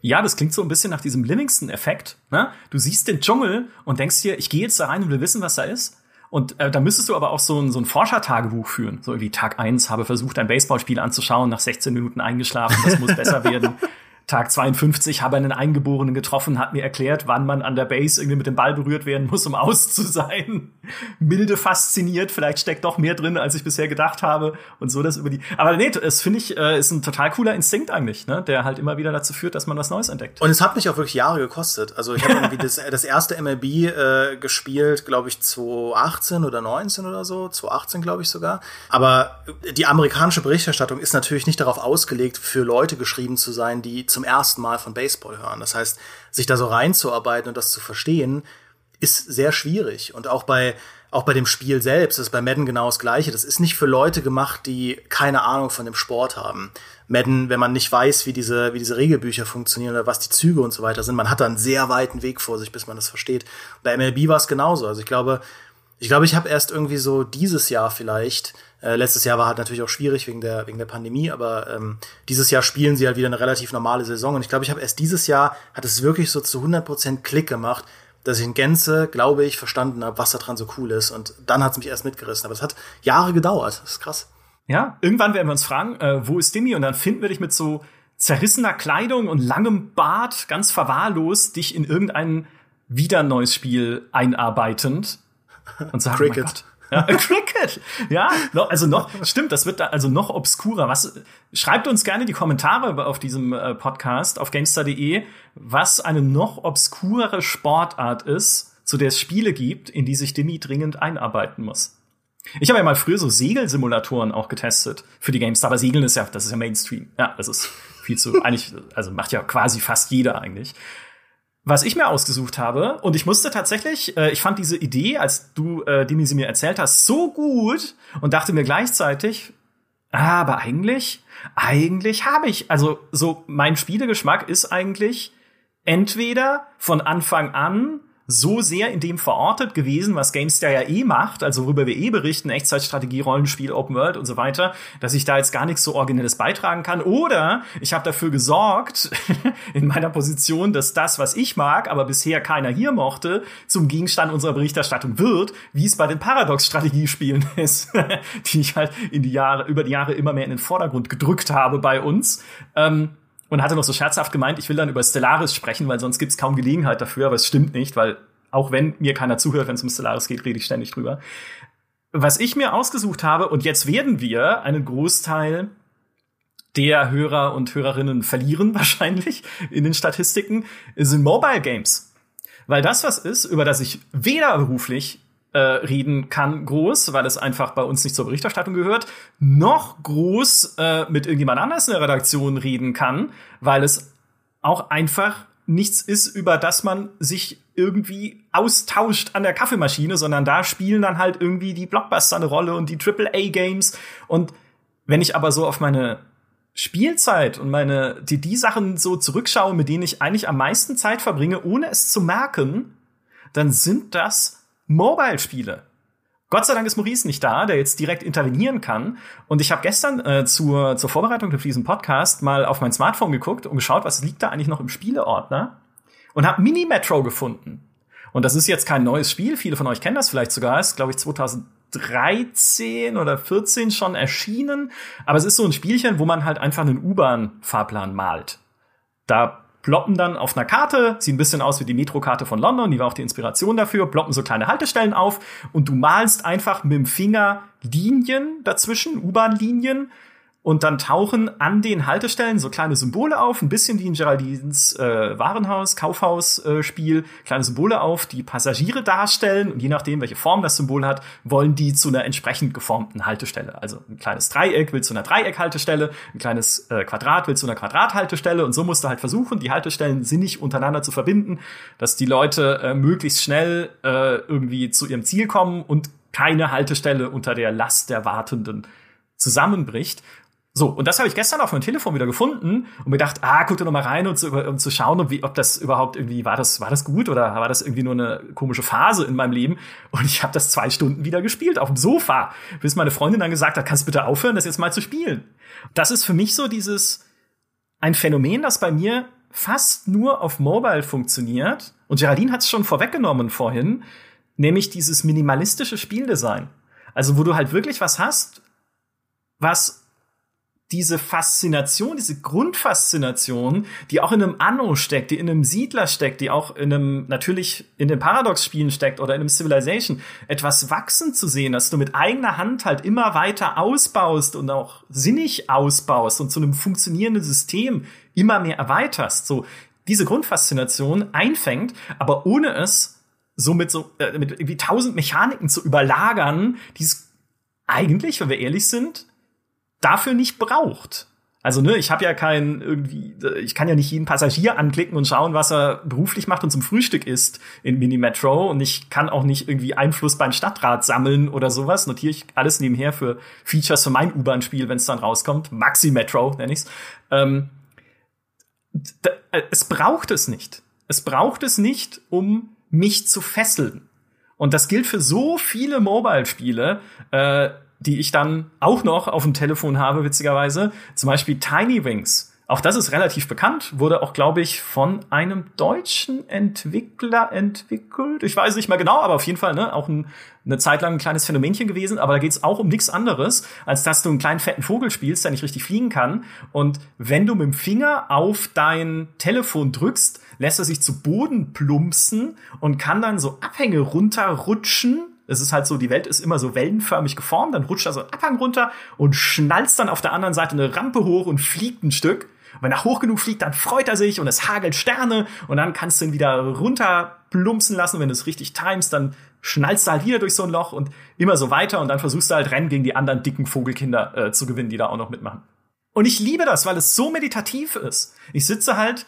Ja, das klingt so ein bisschen nach diesem Livingston-Effekt. Ne? Du siehst den Dschungel und denkst dir, ich gehe jetzt da rein und will wissen, was da ist. Und äh, da müsstest du aber auch so ein, so ein Forschertagebuch führen. So wie Tag eins habe versucht, ein Baseballspiel anzuschauen, nach 16 Minuten eingeschlafen, das muss besser werden. [LAUGHS] Tag 52 habe einen Eingeborenen getroffen, hat mir erklärt, wann man an der Base irgendwie mit dem Ball berührt werden muss, um [LAUGHS] aus zu sein. Milde fasziniert, vielleicht steckt doch mehr drin, als ich bisher gedacht habe und so das über die. Aber nee, das finde ich äh, ist ein total cooler Instinkt eigentlich, ne, der halt immer wieder dazu führt, dass man was Neues entdeckt. Und es hat mich auch wirklich Jahre gekostet. Also ich habe [LAUGHS] irgendwie das, das erste MLB äh, gespielt, glaube ich 2018 oder 19 oder so, 2018 glaube ich sogar. Aber die amerikanische Berichterstattung ist natürlich nicht darauf ausgelegt, für Leute geschrieben zu sein, die zum ersten Mal von Baseball hören. Das heißt, sich da so reinzuarbeiten und das zu verstehen, ist sehr schwierig. Und auch bei, auch bei dem Spiel selbst ist bei Madden genau das Gleiche. Das ist nicht für Leute gemacht, die keine Ahnung von dem Sport haben. Madden, wenn man nicht weiß, wie diese, wie diese Regelbücher funktionieren oder was die Züge und so weiter sind, man hat da einen sehr weiten Weg vor sich, bis man das versteht. Bei MLB war es genauso. Also ich glaube, ich glaube, ich habe erst irgendwie so dieses Jahr vielleicht äh, letztes Jahr war halt natürlich auch schwierig wegen der, wegen der Pandemie, aber ähm, dieses Jahr spielen sie halt wieder eine relativ normale Saison. Und ich glaube, ich habe erst dieses Jahr, hat es wirklich so zu 100% Klick gemacht, dass ich in Gänze, glaube ich, verstanden habe, was da dran so cool ist. Und dann hat es mich erst mitgerissen. Aber es hat Jahre gedauert. Das ist krass. Ja, irgendwann werden wir uns fragen, äh, wo ist Demi? Und dann finden wir dich mit so zerrissener Kleidung und langem Bart, ganz verwahrlost, dich in irgendein wieder neues Spiel einarbeitend und sagen, Cricket. Ja, [LAUGHS] Cricket. Ja, also noch, stimmt, das wird da also noch obskurer. Was, schreibt uns gerne die Kommentare auf diesem äh, Podcast auf gamestar.de, was eine noch obskurere Sportart ist, zu der es Spiele gibt, in die sich Demi dringend einarbeiten muss. Ich habe ja mal früher so Segelsimulatoren auch getestet für die GameStar, aber Segeln ist ja, das ist ja Mainstream. Ja, das ist viel zu, [LAUGHS] eigentlich, also macht ja quasi fast jeder eigentlich was ich mir ausgesucht habe, und ich musste tatsächlich, äh, ich fand diese Idee, als du, äh, die sie mir erzählt hast, so gut und dachte mir gleichzeitig, ah, aber eigentlich, eigentlich habe ich, also so mein Spielegeschmack ist eigentlich entweder von Anfang an so sehr in dem verortet gewesen, was GameStar ja eh macht, also worüber wir eh berichten, Echtzeitstrategie, Rollenspiel, Open World und so weiter, dass ich da jetzt gar nichts so Originelles beitragen kann. Oder ich habe dafür gesorgt, [LAUGHS] in meiner Position, dass das, was ich mag, aber bisher keiner hier mochte, zum Gegenstand unserer Berichterstattung wird, wie es bei den Paradox-Strategiespielen [LAUGHS] ist, die ich halt in die Jahre, über die Jahre immer mehr in den Vordergrund gedrückt habe bei uns. Ähm, und hatte noch so scherzhaft gemeint, ich will dann über Stellaris sprechen, weil sonst gibt's kaum Gelegenheit dafür, aber es stimmt nicht, weil auch wenn mir keiner zuhört, wenn es um Stellaris geht, rede ich ständig drüber. Was ich mir ausgesucht habe, und jetzt werden wir einen Großteil der Hörer und Hörerinnen verlieren [LAUGHS] wahrscheinlich in den Statistiken, sind Mobile Games. Weil das was ist, über das ich weder beruflich äh, reden kann, groß, weil es einfach bei uns nicht zur Berichterstattung gehört, noch groß äh, mit irgendjemand anders in der Redaktion reden kann, weil es auch einfach nichts ist, über das man sich irgendwie austauscht an der Kaffeemaschine, sondern da spielen dann halt irgendwie die Blockbuster eine Rolle und die AAA-Games. Und wenn ich aber so auf meine Spielzeit und meine, die, die Sachen so zurückschaue, mit denen ich eigentlich am meisten Zeit verbringe, ohne es zu merken, dann sind das Mobile-Spiele. Gott sei Dank ist Maurice nicht da, der jetzt direkt intervenieren kann. Und ich habe gestern äh, zur, zur Vorbereitung für diesen Podcast mal auf mein Smartphone geguckt und geschaut, was liegt da eigentlich noch im Spieleordner. Und habe Mini-Metro gefunden. Und das ist jetzt kein neues Spiel. Viele von euch kennen das vielleicht sogar. Ist, glaube ich, 2013 oder 14 schon erschienen. Aber es ist so ein Spielchen, wo man halt einfach einen U-Bahn-Fahrplan malt. Da ploppen dann auf einer Karte, sieht ein bisschen aus wie die Metrokarte von London, die war auch die Inspiration dafür, ploppen so kleine Haltestellen auf und du malst einfach mit dem Finger Linien dazwischen, U-Bahn-Linien und dann tauchen an den Haltestellen so kleine Symbole auf, ein bisschen wie in Geraldines äh, Warenhaus, Kaufhaus-Spiel, äh, kleine Symbole auf, die Passagiere darstellen und je nachdem, welche Form das Symbol hat, wollen die zu einer entsprechend geformten Haltestelle. Also ein kleines Dreieck will zu einer Dreieckhaltestelle, ein kleines äh, Quadrat will zu einer Quadrathaltestelle und so musst du halt versuchen, die Haltestellen sinnig untereinander zu verbinden, dass die Leute äh, möglichst schnell äh, irgendwie zu ihrem Ziel kommen und keine Haltestelle unter der Last der Wartenden zusammenbricht. So, und das habe ich gestern auf meinem Telefon wieder gefunden und mir gedacht, ah, guck da noch mal rein, und zu, um zu schauen, ob, ob das überhaupt irgendwie, war das, war das gut oder war das irgendwie nur eine komische Phase in meinem Leben? Und ich habe das zwei Stunden wieder gespielt auf dem Sofa, bis meine Freundin dann gesagt hat, kannst bitte aufhören, das jetzt mal zu spielen. Das ist für mich so dieses, ein Phänomen, das bei mir fast nur auf Mobile funktioniert. Und Geraldine hat es schon vorweggenommen vorhin, nämlich dieses minimalistische Spieldesign. Also, wo du halt wirklich was hast, was diese Faszination, diese Grundfaszination, die auch in einem Anno steckt, die in einem Siedler steckt, die auch in einem, natürlich in den Paradox-Spielen steckt oder in einem Civilization, etwas wachsen zu sehen, dass du mit eigener Hand halt immer weiter ausbaust und auch sinnig ausbaust und zu einem funktionierenden System immer mehr erweiterst, so diese Grundfaszination einfängt, aber ohne es so mit so, äh, mit irgendwie tausend Mechaniken zu überlagern, die es eigentlich, wenn wir ehrlich sind, dafür nicht braucht. Also, ne, ich habe ja kein irgendwie, ich kann ja nicht jeden Passagier anklicken und schauen, was er beruflich macht und zum Frühstück isst in Mini-Metro. Und ich kann auch nicht irgendwie Einfluss beim Stadtrat sammeln oder sowas. Notiere ich alles nebenher für Features für mein U-Bahn-Spiel, wenn es dann rauskommt. Maxi-Metro nenne ich's. Ähm, äh, es braucht es nicht. Es braucht es nicht, um mich zu fesseln. Und das gilt für so viele Mobile-Spiele. Äh, die ich dann auch noch auf dem Telefon habe, witzigerweise. Zum Beispiel Tiny Wings. Auch das ist relativ bekannt, wurde auch, glaube ich, von einem deutschen Entwickler entwickelt. Ich weiß nicht mehr genau, aber auf jeden Fall ne, auch ein, eine Zeit lang ein kleines Phänomenchen gewesen. Aber da geht es auch um nichts anderes, als dass du einen kleinen fetten Vogel spielst, der nicht richtig fliegen kann. Und wenn du mit dem Finger auf dein Telefon drückst, lässt er sich zu Boden plumpsen und kann dann so Abhänge runterrutschen es ist halt so, die Welt ist immer so wellenförmig geformt, dann rutscht er so ein Abhang runter und schnalzt dann auf der anderen Seite eine Rampe hoch und fliegt ein Stück. Und wenn er hoch genug fliegt, dann freut er sich und es hagelt Sterne und dann kannst du ihn wieder runter plumpsen lassen. wenn du es richtig timest, dann schnallst du halt wieder durch so ein Loch und immer so weiter und dann versuchst du halt Rennen gegen die anderen dicken Vogelkinder äh, zu gewinnen, die da auch noch mitmachen. Und ich liebe das, weil es so meditativ ist. Ich sitze halt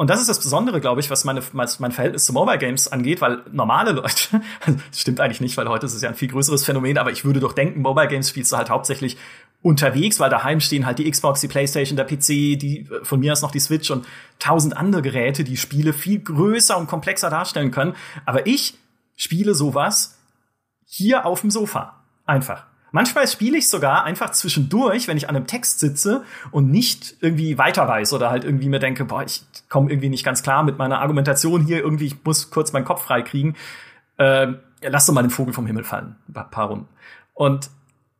und das ist das Besondere, glaube ich, was meine, mein Verhältnis zu Mobile Games angeht, weil normale Leute, [LAUGHS] stimmt eigentlich nicht, weil heute ist es ja ein viel größeres Phänomen, aber ich würde doch denken, Mobile Games spielst du halt hauptsächlich unterwegs, weil daheim stehen halt die Xbox, die Playstation, der PC, die von mir aus noch die Switch und tausend andere Geräte, die Spiele viel größer und komplexer darstellen können. Aber ich spiele sowas hier auf dem Sofa. Einfach. Manchmal spiele ich sogar einfach zwischendurch, wenn ich an einem Text sitze und nicht irgendwie weiter weiß oder halt irgendwie mir denke, boah, ich komme irgendwie nicht ganz klar mit meiner Argumentation hier, irgendwie, ich muss kurz meinen Kopf freikriegen. Äh, lass doch mal den Vogel vom Himmel fallen, ein paar Runden. Und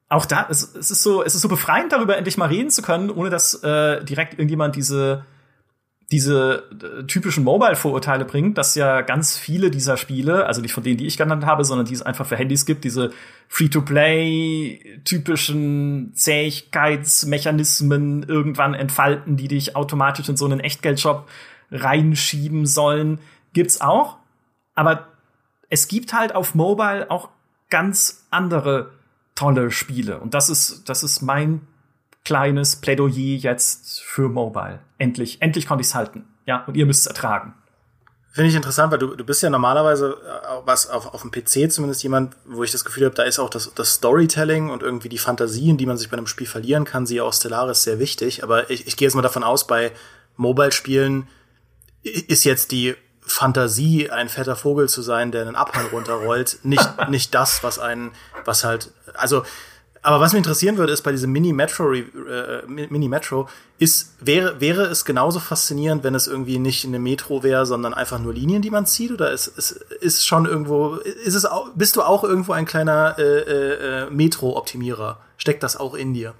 auch da, es, es ist so, es ist so befreiend, darüber endlich mal reden zu können, ohne dass äh, direkt irgendjemand diese diese äh, typischen Mobile-Vorurteile bringt, dass ja ganz viele dieser Spiele, also nicht von denen, die ich genannt habe, sondern die es einfach für Handys gibt, diese Free-to-Play-typischen Zähigkeitsmechanismen irgendwann entfalten, die dich automatisch in so einen Echtgeldshop reinschieben sollen, gibt's auch. Aber es gibt halt auf Mobile auch ganz andere tolle Spiele. Und das ist, das ist mein kleines Plädoyer jetzt für Mobile. Endlich, endlich konnte ich es halten. Ja, und ihr müsst es ertragen. Finde ich interessant, weil du, du bist ja normalerweise, äh, was auf, auf dem PC zumindest jemand, wo ich das Gefühl habe, da ist auch das, das Storytelling und irgendwie die Fantasien, die man sich bei einem Spiel verlieren kann, sie auch Stellaris sehr wichtig. Aber ich, ich gehe jetzt mal davon aus, bei Mobile-Spielen ist jetzt die Fantasie, ein fetter Vogel zu sein, der einen Abhang runterrollt, nicht, [LAUGHS] nicht das, was einen, was halt, also aber was mich interessieren würde, ist bei diesem Mini-Metro, äh, Mini-Metro, ist, wäre, wäre es genauso faszinierend, wenn es irgendwie nicht eine Metro wäre, sondern einfach nur Linien, die man zieht? Oder ist, ist, ist schon irgendwo, ist es auch, bist du auch irgendwo ein kleiner äh, äh, äh Metro-Optimierer? Steckt das auch in dir?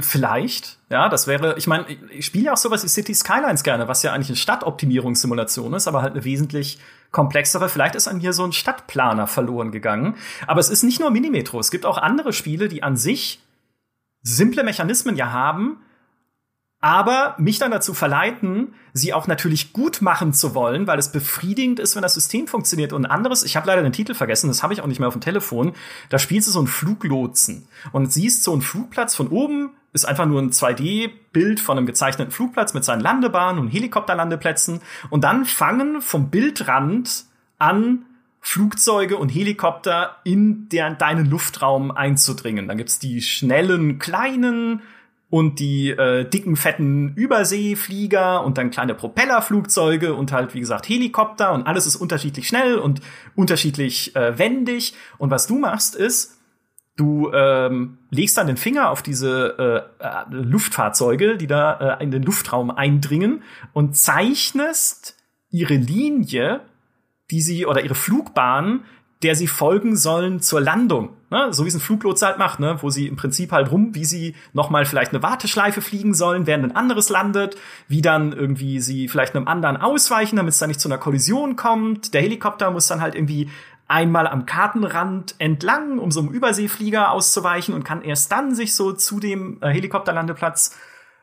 Vielleicht, ja, das wäre, ich meine, ich spiele ja auch sowas wie City Skylines gerne, was ja eigentlich eine Stadtoptimierungssimulation ist, aber halt eine wesentlich komplexere. Vielleicht ist an hier so ein Stadtplaner verloren gegangen. Aber es ist nicht nur Minimetro, es gibt auch andere Spiele, die an sich simple Mechanismen ja haben, aber mich dann dazu verleiten, sie auch natürlich gut machen zu wollen, weil es befriedigend ist, wenn das System funktioniert. Und anderes, ich habe leider den Titel vergessen, das habe ich auch nicht mehr auf dem Telefon, da spielst du so einen Fluglotsen und siehst so einen Flugplatz von oben, ist einfach nur ein 2D-Bild von einem gezeichneten Flugplatz mit seinen Landebahnen und Helikopterlandeplätzen. Und dann fangen vom Bildrand an Flugzeuge und Helikopter in der, deinen Luftraum einzudringen. Dann gibt's die schnellen, kleinen und die äh, dicken, fetten Überseeflieger und dann kleine Propellerflugzeuge und halt, wie gesagt, Helikopter und alles ist unterschiedlich schnell und unterschiedlich äh, wendig. Und was du machst, ist, du ähm, legst dann den Finger auf diese äh, äh, Luftfahrzeuge, die da äh, in den Luftraum eindringen und zeichnest ihre Linie die sie oder ihre Flugbahn, der sie folgen sollen zur Landung. Ne? So wie es ein Fluglotse halt macht, ne? wo sie im Prinzip halt rum, wie sie nochmal vielleicht eine Warteschleife fliegen sollen, während ein anderes landet, wie dann irgendwie sie vielleicht einem anderen ausweichen, damit es da nicht zu einer Kollision kommt. Der Helikopter muss dann halt irgendwie einmal am Kartenrand entlang, um so einem Überseeflieger auszuweichen und kann erst dann sich so zu dem äh, Helikopterlandeplatz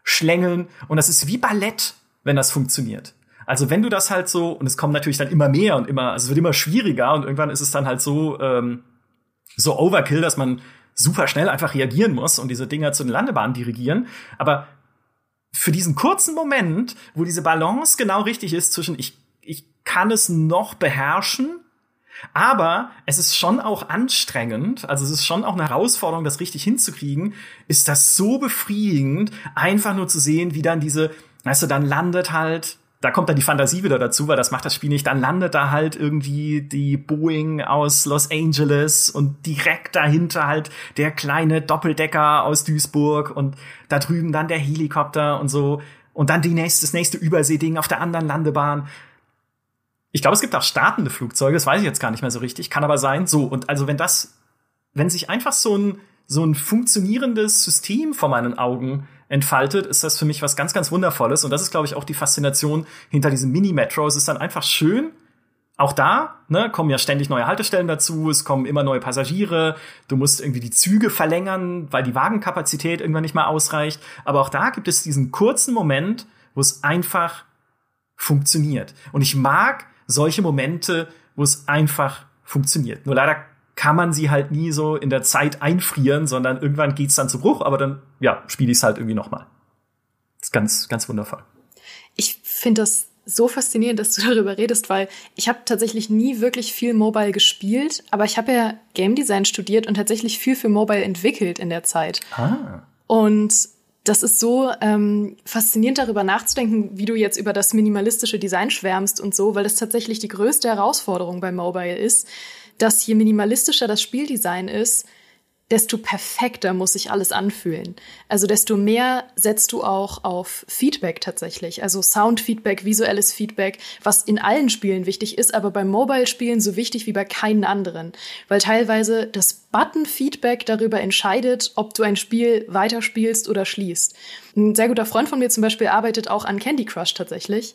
schlängeln. Und das ist wie Ballett, wenn das funktioniert. Also wenn du das halt so, und es kommen natürlich dann immer mehr und immer, also es wird immer schwieriger und irgendwann ist es dann halt so, ähm, so Overkill, dass man super schnell einfach reagieren muss und diese Dinger zu den Landebahnen dirigieren. Aber für diesen kurzen Moment, wo diese Balance genau richtig ist zwischen ich, ich kann es noch beherrschen, aber es ist schon auch anstrengend, also es ist schon auch eine Herausforderung, das richtig hinzukriegen, ist das so befriedigend, einfach nur zu sehen, wie dann diese, weißt du, dann landet halt da kommt dann die Fantasie wieder dazu, weil das macht das Spiel nicht. Dann landet da halt irgendwie die Boeing aus Los Angeles und direkt dahinter halt der kleine Doppeldecker aus Duisburg und da drüben dann der Helikopter und so. Und dann die nächste, das nächste Überseeding auf der anderen Landebahn. Ich glaube, es gibt auch startende Flugzeuge, das weiß ich jetzt gar nicht mehr so richtig, kann aber sein. So, und also wenn das, wenn sich einfach so ein, so ein funktionierendes System vor meinen Augen entfaltet, ist das für mich was ganz, ganz Wundervolles. Und das ist, glaube ich, auch die Faszination hinter diesem Mini-Metro. Es ist dann einfach schön. Auch da ne, kommen ja ständig neue Haltestellen dazu, es kommen immer neue Passagiere, du musst irgendwie die Züge verlängern, weil die Wagenkapazität irgendwann nicht mehr ausreicht. Aber auch da gibt es diesen kurzen Moment, wo es einfach funktioniert. Und ich mag solche Momente, wo es einfach funktioniert. Nur leider kann man sie halt nie so in der Zeit einfrieren, sondern irgendwann geht's dann zu Bruch, aber dann, ja, spiele ich es halt irgendwie nochmal. Das ist ganz, ganz wundervoll. Ich finde das so faszinierend, dass du [LAUGHS] darüber redest, weil ich habe tatsächlich nie wirklich viel Mobile gespielt, aber ich habe ja Game Design studiert und tatsächlich viel für Mobile entwickelt in der Zeit. Ah. Und das ist so ähm, faszinierend darüber nachzudenken, wie du jetzt über das minimalistische Design schwärmst und so, weil das tatsächlich die größte Herausforderung bei Mobile ist, dass je minimalistischer das Spieldesign ist, desto perfekter muss sich alles anfühlen. Also desto mehr setzt du auch auf Feedback tatsächlich. Also Soundfeedback, visuelles Feedback, was in allen Spielen wichtig ist, aber bei Mobile-Spielen so wichtig wie bei keinen anderen. Weil teilweise das Button-Feedback darüber entscheidet, ob du ein Spiel weiterspielst oder schließt. Ein sehr guter Freund von mir zum Beispiel arbeitet auch an Candy Crush tatsächlich.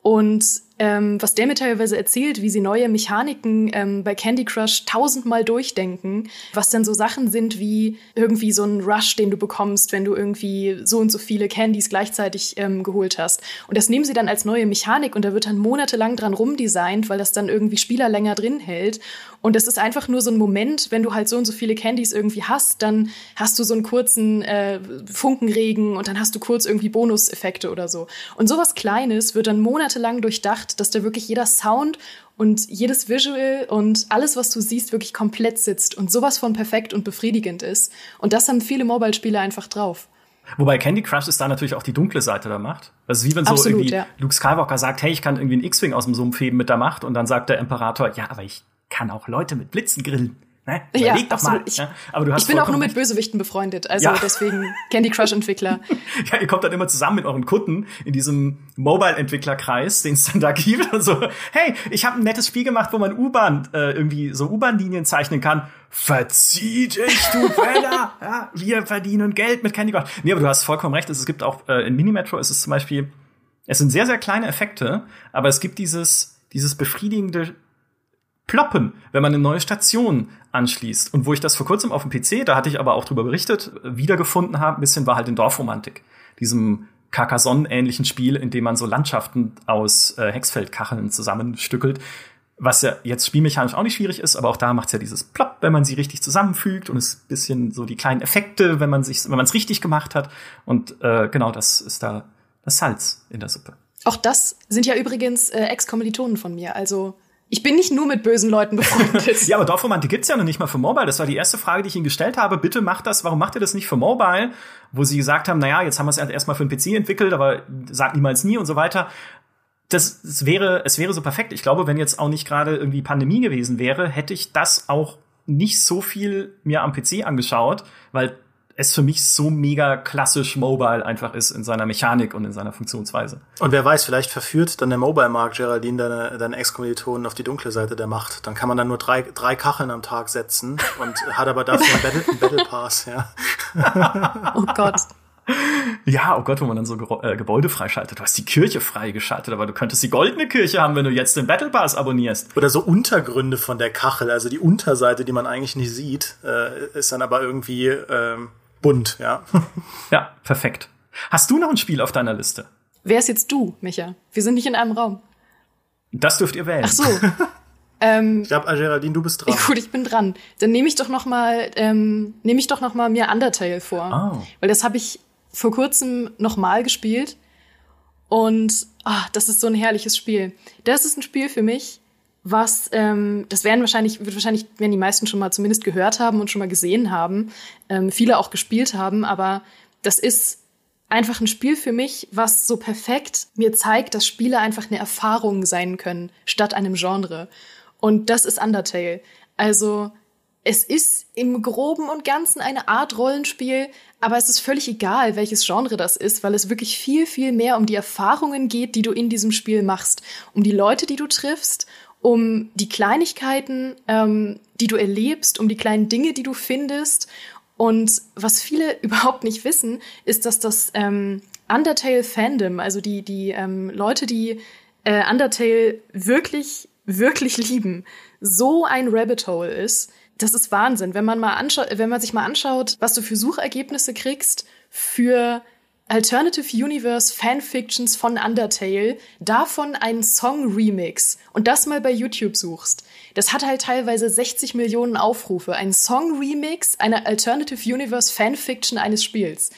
Und ähm, was der mir teilweise erzählt, wie sie neue Mechaniken ähm, bei Candy Crush tausendmal durchdenken, was dann so Sachen sind wie irgendwie so ein Rush, den du bekommst, wenn du irgendwie so und so viele Candies gleichzeitig ähm, geholt hast. Und das nehmen sie dann als neue Mechanik und da wird dann monatelang dran rumdesignt, weil das dann irgendwie Spieler länger drin hält. Und das ist einfach nur so ein Moment, wenn du halt so und so viele Candies irgendwie hast, dann hast du so einen kurzen äh, Funkenregen und dann hast du kurz irgendwie Bonuseffekte oder so. Und sowas Kleines wird dann monatelang durchdacht dass da wirklich jeder Sound und jedes Visual und alles, was du siehst, wirklich komplett sitzt und sowas von perfekt und befriedigend ist. Und das haben viele Mobile-Spiele einfach drauf. Wobei Candy Crush ist da natürlich auch die dunkle Seite der Macht. Also wie wenn so Absolut, irgendwie ja. Luke Skywalker sagt, hey, ich kann irgendwie einen X-Wing aus dem Sumpf heben mit der Macht und dann sagt der Imperator, ja, aber ich kann auch Leute mit Blitzen grillen. Ne? Ja, doch absolut. Ich, ja? Aber du hast ich bin auch nur mit Bösewichten befreundet, also ja. deswegen Candy Crush Entwickler. [LAUGHS] ja, ihr kommt dann immer zusammen mit euren Kunden in diesem Mobile Entwicklerkreis, den es dann da gibt und so. Hey, ich habe ein nettes Spiel gemacht, wo man U-Bahn äh, irgendwie so U-Bahn-Linien zeichnen kann. Verzieh dich, du Penner! [LAUGHS] ja, wir verdienen Geld mit Candy Crush. Nee, aber du hast vollkommen recht. Es gibt auch äh, in Minimetro ist es zum Beispiel, es sind sehr sehr kleine Effekte, aber es gibt dieses dieses befriedigende ploppen, wenn man eine neue Station anschließt. Und wo ich das vor kurzem auf dem PC, da hatte ich aber auch drüber berichtet, wiedergefunden habe, ein bisschen war halt in Dorfromantik. Diesem Carcassonne-ähnlichen Spiel, in dem man so Landschaften aus äh, Hexfeldkacheln zusammenstückelt. Was ja jetzt spielmechanisch auch nicht schwierig ist, aber auch da macht's ja dieses Plopp, wenn man sie richtig zusammenfügt und es bisschen so die kleinen Effekte, wenn man sich, wenn man es richtig gemacht hat. Und äh, genau, das ist da das Salz in der Suppe. Auch das sind ja übrigens äh, Ex-Kommilitonen von mir. Also ich bin nicht nur mit bösen Leuten befreundet. [LAUGHS] ja, aber Dorfromantik gibt's ja noch nicht mal für Mobile. Das war die erste Frage, die ich Ihnen gestellt habe. Bitte macht das. Warum macht ihr das nicht für Mobile? Wo Sie gesagt haben, na ja, jetzt haben wir es erstmal für den PC entwickelt, aber sagt niemals nie und so weiter. Das, das wäre, es wäre so perfekt. Ich glaube, wenn jetzt auch nicht gerade irgendwie Pandemie gewesen wäre, hätte ich das auch nicht so viel mir am PC angeschaut, weil es für mich so mega klassisch Mobile einfach ist in seiner Mechanik und in seiner Funktionsweise. Und wer weiß, vielleicht verführt dann der Mobile-Markt Geraldine deine, deine Ex-Kommilitonen auf die dunkle Seite der Macht. Dann kann man dann nur drei, drei Kacheln am Tag setzen und [LAUGHS] hat aber dafür einen Battle, einen Battle Pass, ja. [LAUGHS] oh Gott. Ja, oh Gott, wo man dann so äh, Gebäude freischaltet. Du hast die Kirche freigeschaltet, aber du könntest die goldene Kirche haben, wenn du jetzt den Battle Pass abonnierst. Oder so Untergründe von der Kachel, also die Unterseite, die man eigentlich nicht sieht, äh, ist dann aber irgendwie ähm, bunt, ja. ja, perfekt. Hast du noch ein Spiel auf deiner Liste? Wer ist jetzt du, Micha? Wir sind nicht in einem Raum. Das dürft ihr wählen. Ach so. [LAUGHS] ähm, ich glaube, Geraldine, du bist dran. Gut, ich bin dran. Dann nehme ich doch noch mal, ähm, nehme ich doch noch mal mir Undertale vor, oh. weil das habe ich vor kurzem noch mal gespielt und ah, das ist so ein herrliches Spiel. Das ist ein Spiel für mich, was, ähm, das werden wahrscheinlich, wird wahrscheinlich, werden die meisten schon mal zumindest gehört haben und schon mal gesehen haben, ähm, viele auch gespielt haben, aber das ist einfach ein Spiel für mich, was so perfekt mir zeigt, dass Spiele einfach eine Erfahrung sein können, statt einem Genre. Und das ist Undertale. Also, es ist im Groben und Ganzen eine Art Rollenspiel, aber es ist völlig egal, welches Genre das ist, weil es wirklich viel, viel mehr um die Erfahrungen geht, die du in diesem Spiel machst, um die Leute, die du triffst um die Kleinigkeiten, ähm, die du erlebst, um die kleinen Dinge, die du findest. Und was viele [LAUGHS] überhaupt nicht wissen, ist, dass das ähm, Undertale-Fandom, also die, die ähm, Leute, die äh, Undertale wirklich, wirklich lieben, so ein Rabbit Hole ist. Das ist Wahnsinn. Wenn man mal anschaut, wenn man sich mal anschaut, was du für Suchergebnisse kriegst für Alternative Universe Fanfictions von Undertale, davon einen Song-Remix und das mal bei YouTube suchst, das hat halt teilweise 60 Millionen Aufrufe. Ein Song-Remix einer Alternative Universe Fanfiction eines Spiels.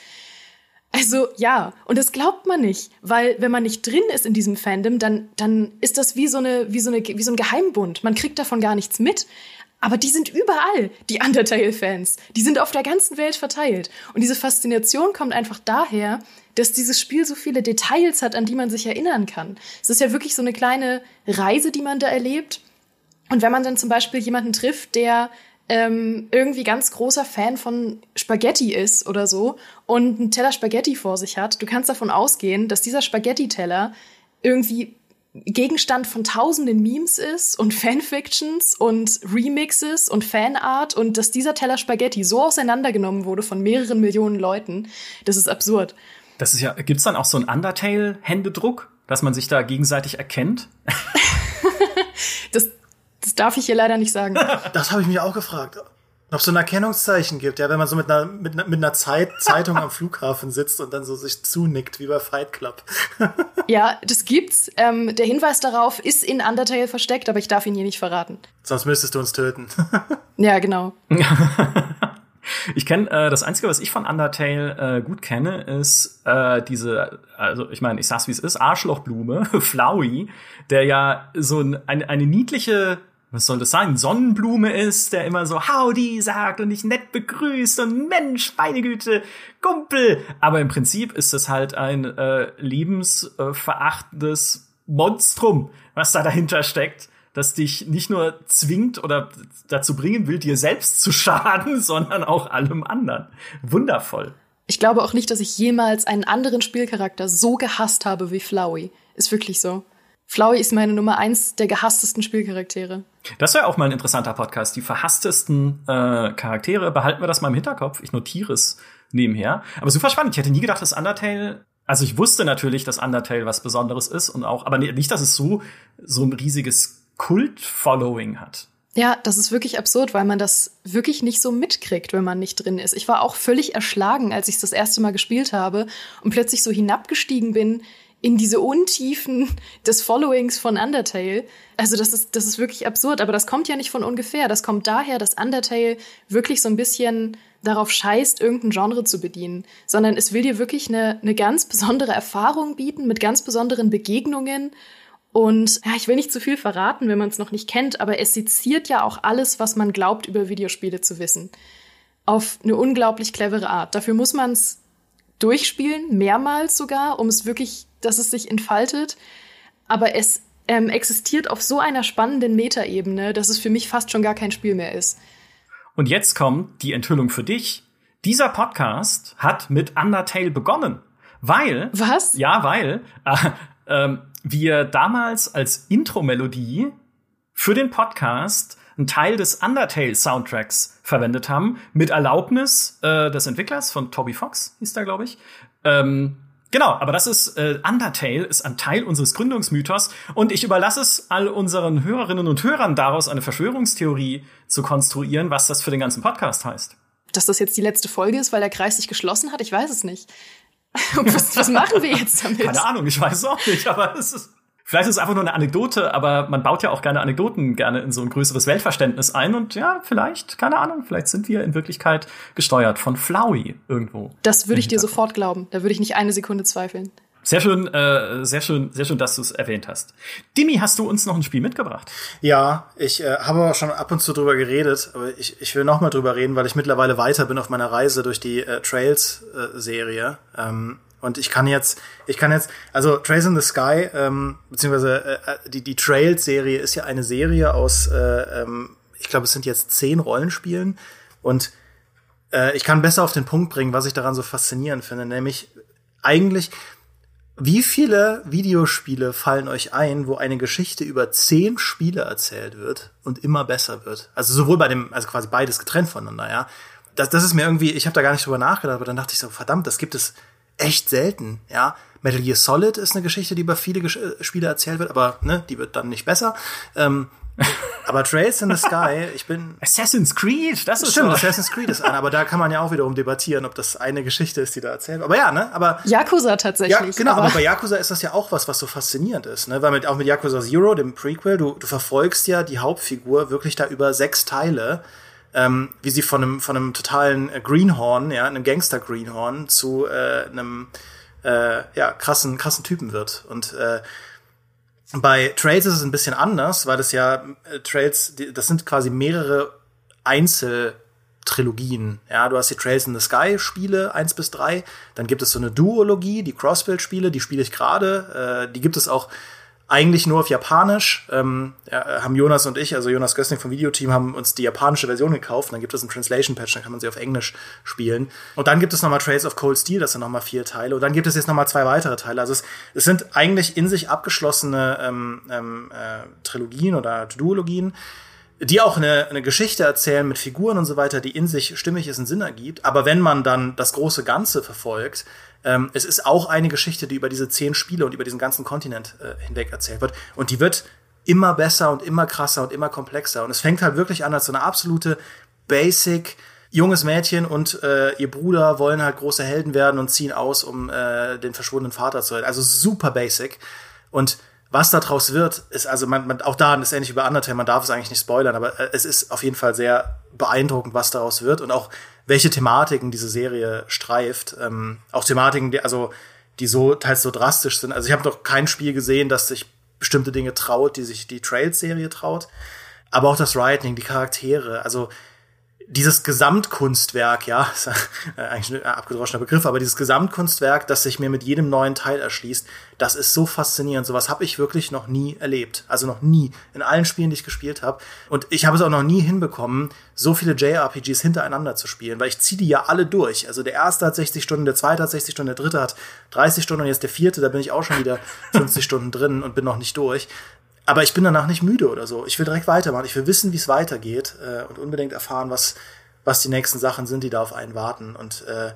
Also ja, und das glaubt man nicht, weil wenn man nicht drin ist in diesem Fandom, dann, dann ist das wie so, eine, wie, so eine, wie so ein Geheimbund. Man kriegt davon gar nichts mit. Aber die sind überall, die Undertale-Fans. Die sind auf der ganzen Welt verteilt. Und diese Faszination kommt einfach daher, dass dieses Spiel so viele Details hat, an die man sich erinnern kann. Es ist ja wirklich so eine kleine Reise, die man da erlebt. Und wenn man dann zum Beispiel jemanden trifft, der ähm, irgendwie ganz großer Fan von Spaghetti ist oder so und einen Teller Spaghetti vor sich hat, du kannst davon ausgehen, dass dieser Spaghetti-Teller irgendwie Gegenstand von tausenden Memes ist und Fanfictions und Remixes und Fanart und dass dieser Teller Spaghetti so auseinandergenommen wurde von mehreren Millionen Leuten, das ist absurd. Das ist ja, gibt's dann auch so einen Undertale-Händedruck, dass man sich da gegenseitig erkennt? [LAUGHS] das, das darf ich hier leider nicht sagen. Das habe ich mich auch gefragt. Ob es so ein Erkennungszeichen gibt, ja, wenn man so mit einer, mit einer, mit einer Zeit, Zeitung am Flughafen sitzt und dann so sich zunickt, wie bei Fight Club. [LAUGHS] ja, das gibt's. Ähm, der Hinweis darauf ist in Undertale versteckt, aber ich darf ihn hier nicht verraten. Sonst müsstest du uns töten. [LAUGHS] ja, genau. [LAUGHS] Ich kenne äh, das Einzige, was ich von Undertale äh, gut kenne, ist äh, diese, also ich meine, ich sag's wie es ist, Arschlochblume, Flowey, der ja so ein, eine, eine niedliche was soll das sein, Sonnenblume ist, der immer so Howdy sagt und dich nett begrüßt und Mensch, meine Güte, Kumpel. Aber im Prinzip ist das halt ein äh, lebensverachtendes Monstrum, was da dahinter steckt, das dich nicht nur zwingt oder dazu bringen will, dir selbst zu [LAUGHS] schaden, sondern auch allem anderen. Wundervoll. Ich glaube auch nicht, dass ich jemals einen anderen Spielcharakter so gehasst habe wie Flowey. Ist wirklich so. Flowey ist meine Nummer eins der gehasstesten Spielcharaktere. Das wäre auch mal ein interessanter Podcast. Die verhasstesten äh, Charaktere. Behalten wir das mal im Hinterkopf. Ich notiere es nebenher. Aber super spannend. Ich hätte nie gedacht, dass Undertale also ich wusste natürlich, dass Undertale was Besonderes ist und auch, aber nicht, dass es so so ein riesiges Kult-Following hat. Ja, das ist wirklich absurd, weil man das wirklich nicht so mitkriegt, wenn man nicht drin ist. Ich war auch völlig erschlagen, als ich das erste Mal gespielt habe und plötzlich so hinabgestiegen bin in diese Untiefen des Followings von Undertale. Also das ist, das ist wirklich absurd, aber das kommt ja nicht von ungefähr. Das kommt daher, dass Undertale wirklich so ein bisschen darauf scheißt, irgendein Genre zu bedienen, sondern es will dir wirklich eine, eine ganz besondere Erfahrung bieten mit ganz besonderen Begegnungen und ja, ich will nicht zu viel verraten, wenn man es noch nicht kennt, aber es seziert ja auch alles, was man glaubt, über Videospiele zu wissen. Auf eine unglaublich clevere Art. Dafür muss man es durchspielen, mehrmals sogar, um es wirklich, dass es sich entfaltet. Aber es ähm, existiert auf so einer spannenden Metaebene, dass es für mich fast schon gar kein Spiel mehr ist. Und jetzt kommt die Enthüllung für dich. Dieser Podcast hat mit Undertale begonnen. Weil. Was? Ja, weil. Äh, ähm, wir damals als Intro-Melodie für den Podcast einen Teil des Undertale-Soundtracks verwendet haben, mit Erlaubnis äh, des Entwicklers von Toby Fox, hieß der, glaube ich. Ähm, genau, aber das ist äh, Undertale, ist ein Teil unseres Gründungsmythos und ich überlasse es all unseren Hörerinnen und Hörern daraus eine Verschwörungstheorie zu konstruieren, was das für den ganzen Podcast heißt. Dass das jetzt die letzte Folge ist, weil der Kreis sich geschlossen hat, ich weiß es nicht. [LAUGHS] was, was machen wir jetzt damit? Keine Ahnung, ich weiß es auch nicht, aber es ist. Vielleicht ist es einfach nur eine Anekdote, aber man baut ja auch gerne Anekdoten gerne in so ein größeres Weltverständnis ein und ja, vielleicht, keine Ahnung, vielleicht sind wir in Wirklichkeit gesteuert von Flowey irgendwo. Das würde ich dir sofort glauben. Da würde ich nicht eine Sekunde zweifeln. Sehr schön, äh, sehr schön, sehr schön, dass du es erwähnt hast. Dimi, hast du uns noch ein Spiel mitgebracht? Ja, ich äh, habe auch schon ab und zu drüber geredet, aber ich, ich will noch mal drüber reden, weil ich mittlerweile weiter bin auf meiner Reise durch die äh, Trails-Serie. Äh, ähm, und ich kann jetzt, ich kann jetzt, also Trails in the Sky, ähm, beziehungsweise äh, äh die, die Trails-Serie ist ja eine Serie aus, äh, ähm, ich glaube, es sind jetzt zehn Rollenspielen. Und äh, ich kann besser auf den Punkt bringen, was ich daran so faszinierend finde, nämlich eigentlich wie viele Videospiele fallen euch ein, wo eine Geschichte über zehn Spiele erzählt wird und immer besser wird? Also sowohl bei dem, also quasi beides getrennt voneinander, ja. Das, das ist mir irgendwie, ich habe da gar nicht drüber nachgedacht, aber dann dachte ich so, verdammt, das gibt es echt selten, ja. Metal Gear Solid ist eine Geschichte, die über viele Gesch äh, Spiele erzählt wird, aber ne, die wird dann nicht besser. Ähm, [LAUGHS] aber Trails in the Sky, ich bin. Assassin's Creed, das ist Stimmt, so. Assassin's Creed ist einer, aber da kann man ja auch wiederum debattieren, ob das eine Geschichte ist, die da erzählt wird. Aber ja, ne? Aber. Yakuza tatsächlich. Ja, genau, aber, aber bei Yakuza ist das ja auch was, was so faszinierend ist, ne? Weil mit, auch mit Yakuza Zero, dem Prequel, du, du verfolgst ja die Hauptfigur wirklich da über sechs Teile. Ähm, wie sie von einem, von einem totalen Greenhorn, ja, einem Gangster-Greenhorn zu äh, einem äh, ja, krassen, krassen Typen wird. Und äh, bei Trails ist es ein bisschen anders, weil das ja äh, Trails, die, das sind quasi mehrere Einzeltrilogien. Ja, du hast die Trails in the Sky Spiele eins bis drei, dann gibt es so eine Duologie, die Crossbuild Spiele, die spiele ich gerade. Äh, die gibt es auch eigentlich nur auf Japanisch. Ähm, ja, haben Jonas und ich, also Jonas Gössling vom Videoteam, haben uns die japanische Version gekauft. dann gibt es einen Translation Patch, dann kann man sie auf Englisch spielen. Und dann gibt es nochmal Trails of Cold Steel, das sind nochmal vier Teile. Und dann gibt es jetzt nochmal zwei weitere Teile. Also es, es sind eigentlich in sich abgeschlossene ähm, ähm, äh, Trilogien oder Duologien die auch eine, eine Geschichte erzählen mit Figuren und so weiter, die in sich stimmig ist und Sinn ergibt. Aber wenn man dann das große Ganze verfolgt, ähm, es ist auch eine Geschichte, die über diese zehn Spiele und über diesen ganzen Kontinent äh, hinweg erzählt wird. Und die wird immer besser und immer krasser und immer komplexer. Und es fängt halt wirklich an als so eine absolute Basic, junges Mädchen und äh, ihr Bruder wollen halt große Helden werden und ziehen aus, um äh, den verschwundenen Vater zu retten. Also super basic. Und was daraus wird, ist also man, man auch da ist ähnlich über Undertale, man darf es eigentlich nicht spoilern, aber äh, es ist auf jeden Fall sehr beeindruckend, was daraus wird und auch welche Thematiken diese Serie streift. Ähm, auch Thematiken, die, also, die so teils so drastisch sind. Also ich habe noch kein Spiel gesehen, das sich bestimmte Dinge traut, die sich die Trails-Serie traut. Aber auch das Writing, die Charaktere, also dieses Gesamtkunstwerk, ja, [LAUGHS] ist eigentlich ein abgedroschener Begriff, aber dieses Gesamtkunstwerk, das sich mir mit jedem neuen Teil erschließt, das ist so faszinierend. Sowas habe ich wirklich noch nie erlebt. Also noch nie. In allen Spielen, die ich gespielt habe. Und ich habe es auch noch nie hinbekommen, so viele JRPGs hintereinander zu spielen, weil ich ziehe die ja alle durch. Also der erste hat 60 Stunden, der zweite hat 60 Stunden, der dritte hat 30 Stunden und jetzt der vierte, da bin ich auch schon wieder 50 [LAUGHS] Stunden drin und bin noch nicht durch. Aber ich bin danach nicht müde oder so. Ich will direkt weitermachen. Ich will wissen, wie es weitergeht äh, und unbedingt erfahren, was, was die nächsten Sachen sind, die da auf einen warten. Und äh,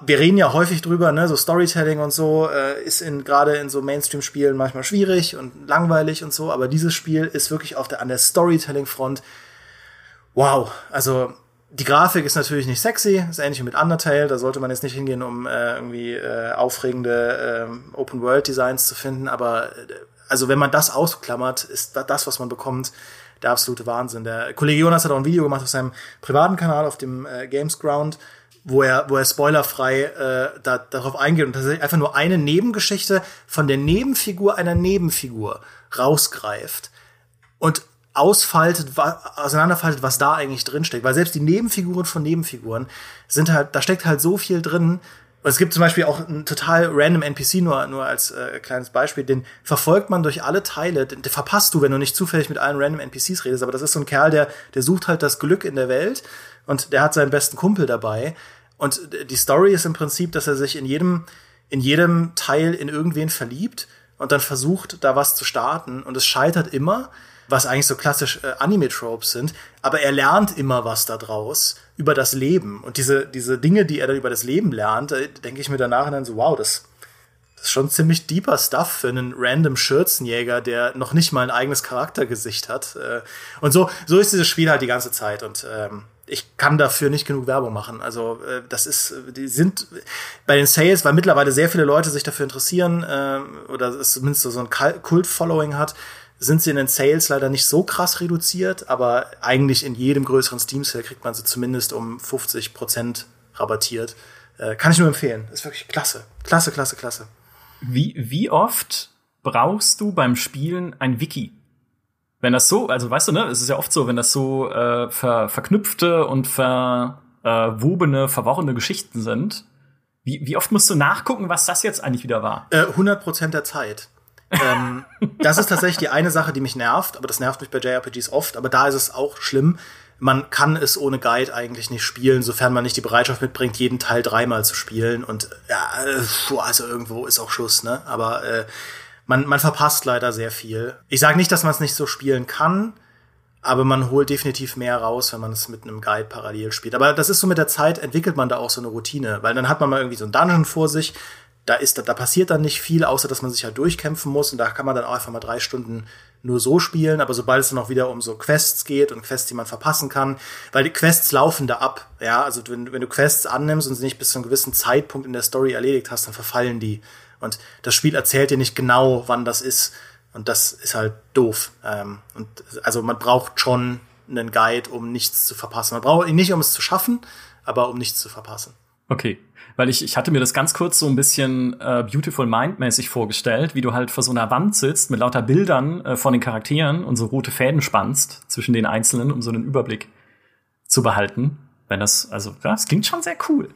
wir reden ja häufig drüber, ne, so Storytelling und so äh, ist in gerade in so Mainstream-Spielen manchmal schwierig und langweilig und so, aber dieses Spiel ist wirklich auf der an der Storytelling-Front. Wow, also die Grafik ist natürlich nicht sexy, ist ähnlich wie mit Undertale, da sollte man jetzt nicht hingehen, um äh, irgendwie äh, aufregende äh, Open-World-Designs zu finden, aber äh, also wenn man das ausklammert, ist das, was man bekommt, der absolute Wahnsinn. Der Kollege Jonas hat auch ein Video gemacht auf seinem privaten Kanal, auf dem äh, Gamesground, wo er, wo er spoilerfrei äh, da, darauf eingeht und tatsächlich einfach nur eine Nebengeschichte von der Nebenfigur einer Nebenfigur rausgreift und ausfaltet, auseinanderfaltet, was da eigentlich drinsteckt. Weil selbst die Nebenfiguren von Nebenfiguren sind halt, da steckt halt so viel drin. Es gibt zum Beispiel auch einen total random NPC, nur, nur als äh, kleines Beispiel, den verfolgt man durch alle Teile, den, den verpasst du, wenn du nicht zufällig mit allen random NPCs redest. Aber das ist so ein Kerl, der, der sucht halt das Glück in der Welt und der hat seinen besten Kumpel dabei. Und die Story ist im Prinzip, dass er sich in jedem, in jedem Teil in irgendwen verliebt und dann versucht, da was zu starten. Und es scheitert immer, was eigentlich so klassisch äh, Anime-Tropes sind. Aber er lernt immer was daraus über das Leben. Und diese, diese Dinge, die er dann über das Leben lernt, da denke ich mir danach dann so, wow, das, das ist schon ziemlich deeper Stuff für einen random Schürzenjäger, der noch nicht mal ein eigenes Charaktergesicht hat. Äh, und so, so ist dieses Spiel halt die ganze Zeit. Und ähm, ich kann dafür nicht genug Werbung machen. Also äh, das ist, die sind bei den Sales, weil mittlerweile sehr viele Leute sich dafür interessieren äh, oder es zumindest so ein Kult-Following hat, sind sie in den Sales leider nicht so krass reduziert, aber eigentlich in jedem größeren Steam-Sale kriegt man sie zumindest um 50 Prozent rabattiert. Äh, kann ich nur empfehlen. Ist wirklich klasse. Klasse, klasse, klasse. Wie, wie oft brauchst du beim Spielen ein Wiki? wenn das so, also weißt du, ne, es ist ja oft so, wenn das so äh, ver, verknüpfte und verwobene, äh, verworrene Geschichten sind, wie, wie oft musst du nachgucken, was das jetzt eigentlich wieder war? Äh, 100 Prozent der Zeit. Ähm, das ist tatsächlich die eine Sache, die mich nervt, aber das nervt mich bei JRPGs oft, aber da ist es auch schlimm. Man kann es ohne Guide eigentlich nicht spielen, sofern man nicht die Bereitschaft mitbringt, jeden Teil dreimal zu spielen. Und ja, äh, also irgendwo ist auch Schluss, ne? Aber äh, man, man verpasst leider sehr viel. Ich sage nicht, dass man es nicht so spielen kann, aber man holt definitiv mehr raus, wenn man es mit einem Guide parallel spielt. Aber das ist so mit der Zeit entwickelt man da auch so eine Routine, weil dann hat man mal irgendwie so ein Dungeon vor sich, da ist, da passiert dann nicht viel, außer dass man sich halt durchkämpfen muss und da kann man dann auch einfach mal drei Stunden nur so spielen, aber sobald es dann auch wieder um so Quests geht und Quests, die man verpassen kann, weil die Quests laufen da ab, ja, also wenn, wenn du Quests annimmst und sie nicht bis zu einem gewissen Zeitpunkt in der Story erledigt hast, dann verfallen die. Und das Spiel erzählt dir nicht genau, wann das ist. Und das ist halt doof. Ähm, und also man braucht schon einen Guide, um nichts zu verpassen. Man braucht ihn nicht, um es zu schaffen, aber um nichts zu verpassen. Okay. Weil ich, ich hatte mir das ganz kurz so ein bisschen äh, Beautiful Mind-mäßig vorgestellt, wie du halt vor so einer Wand sitzt mit lauter Bildern äh, von den Charakteren und so rote Fäden spannst zwischen den Einzelnen, um so einen Überblick zu behalten. Wenn das, also, ja, das klingt schon sehr cool.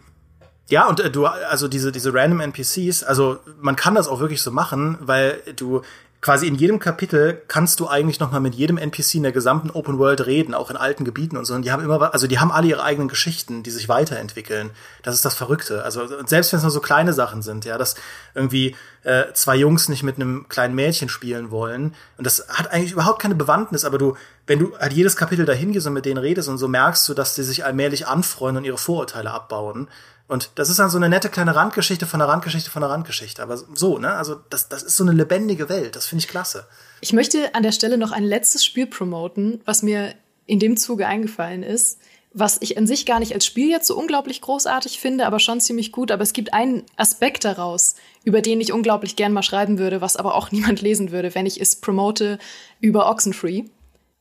Ja, und äh, du, also diese, diese random NPCs, also man kann das auch wirklich so machen, weil du quasi in jedem Kapitel kannst du eigentlich noch mal mit jedem NPC in der gesamten Open World reden, auch in alten Gebieten und so. Und die haben immer, also die haben alle ihre eigenen Geschichten, die sich weiterentwickeln. Das ist das Verrückte. Also selbst wenn es nur so kleine Sachen sind, ja, dass irgendwie äh, zwei Jungs nicht mit einem kleinen Mädchen spielen wollen. Und das hat eigentlich überhaupt keine Bewandtnis, aber du, wenn du halt jedes Kapitel dahin gehst und mit denen redest und so merkst du, dass die sich allmählich anfreunden und ihre Vorurteile abbauen. Und das ist dann so eine nette kleine Randgeschichte von der Randgeschichte von der Randgeschichte. Aber so, ne? Also das, das ist so eine lebendige Welt. Das finde ich klasse. Ich möchte an der Stelle noch ein letztes Spiel promoten, was mir in dem Zuge eingefallen ist, was ich an sich gar nicht als Spiel jetzt so unglaublich großartig finde, aber schon ziemlich gut. Aber es gibt einen Aspekt daraus, über den ich unglaublich gern mal schreiben würde, was aber auch [LAUGHS] niemand lesen würde, wenn ich es promote über Oxenfree.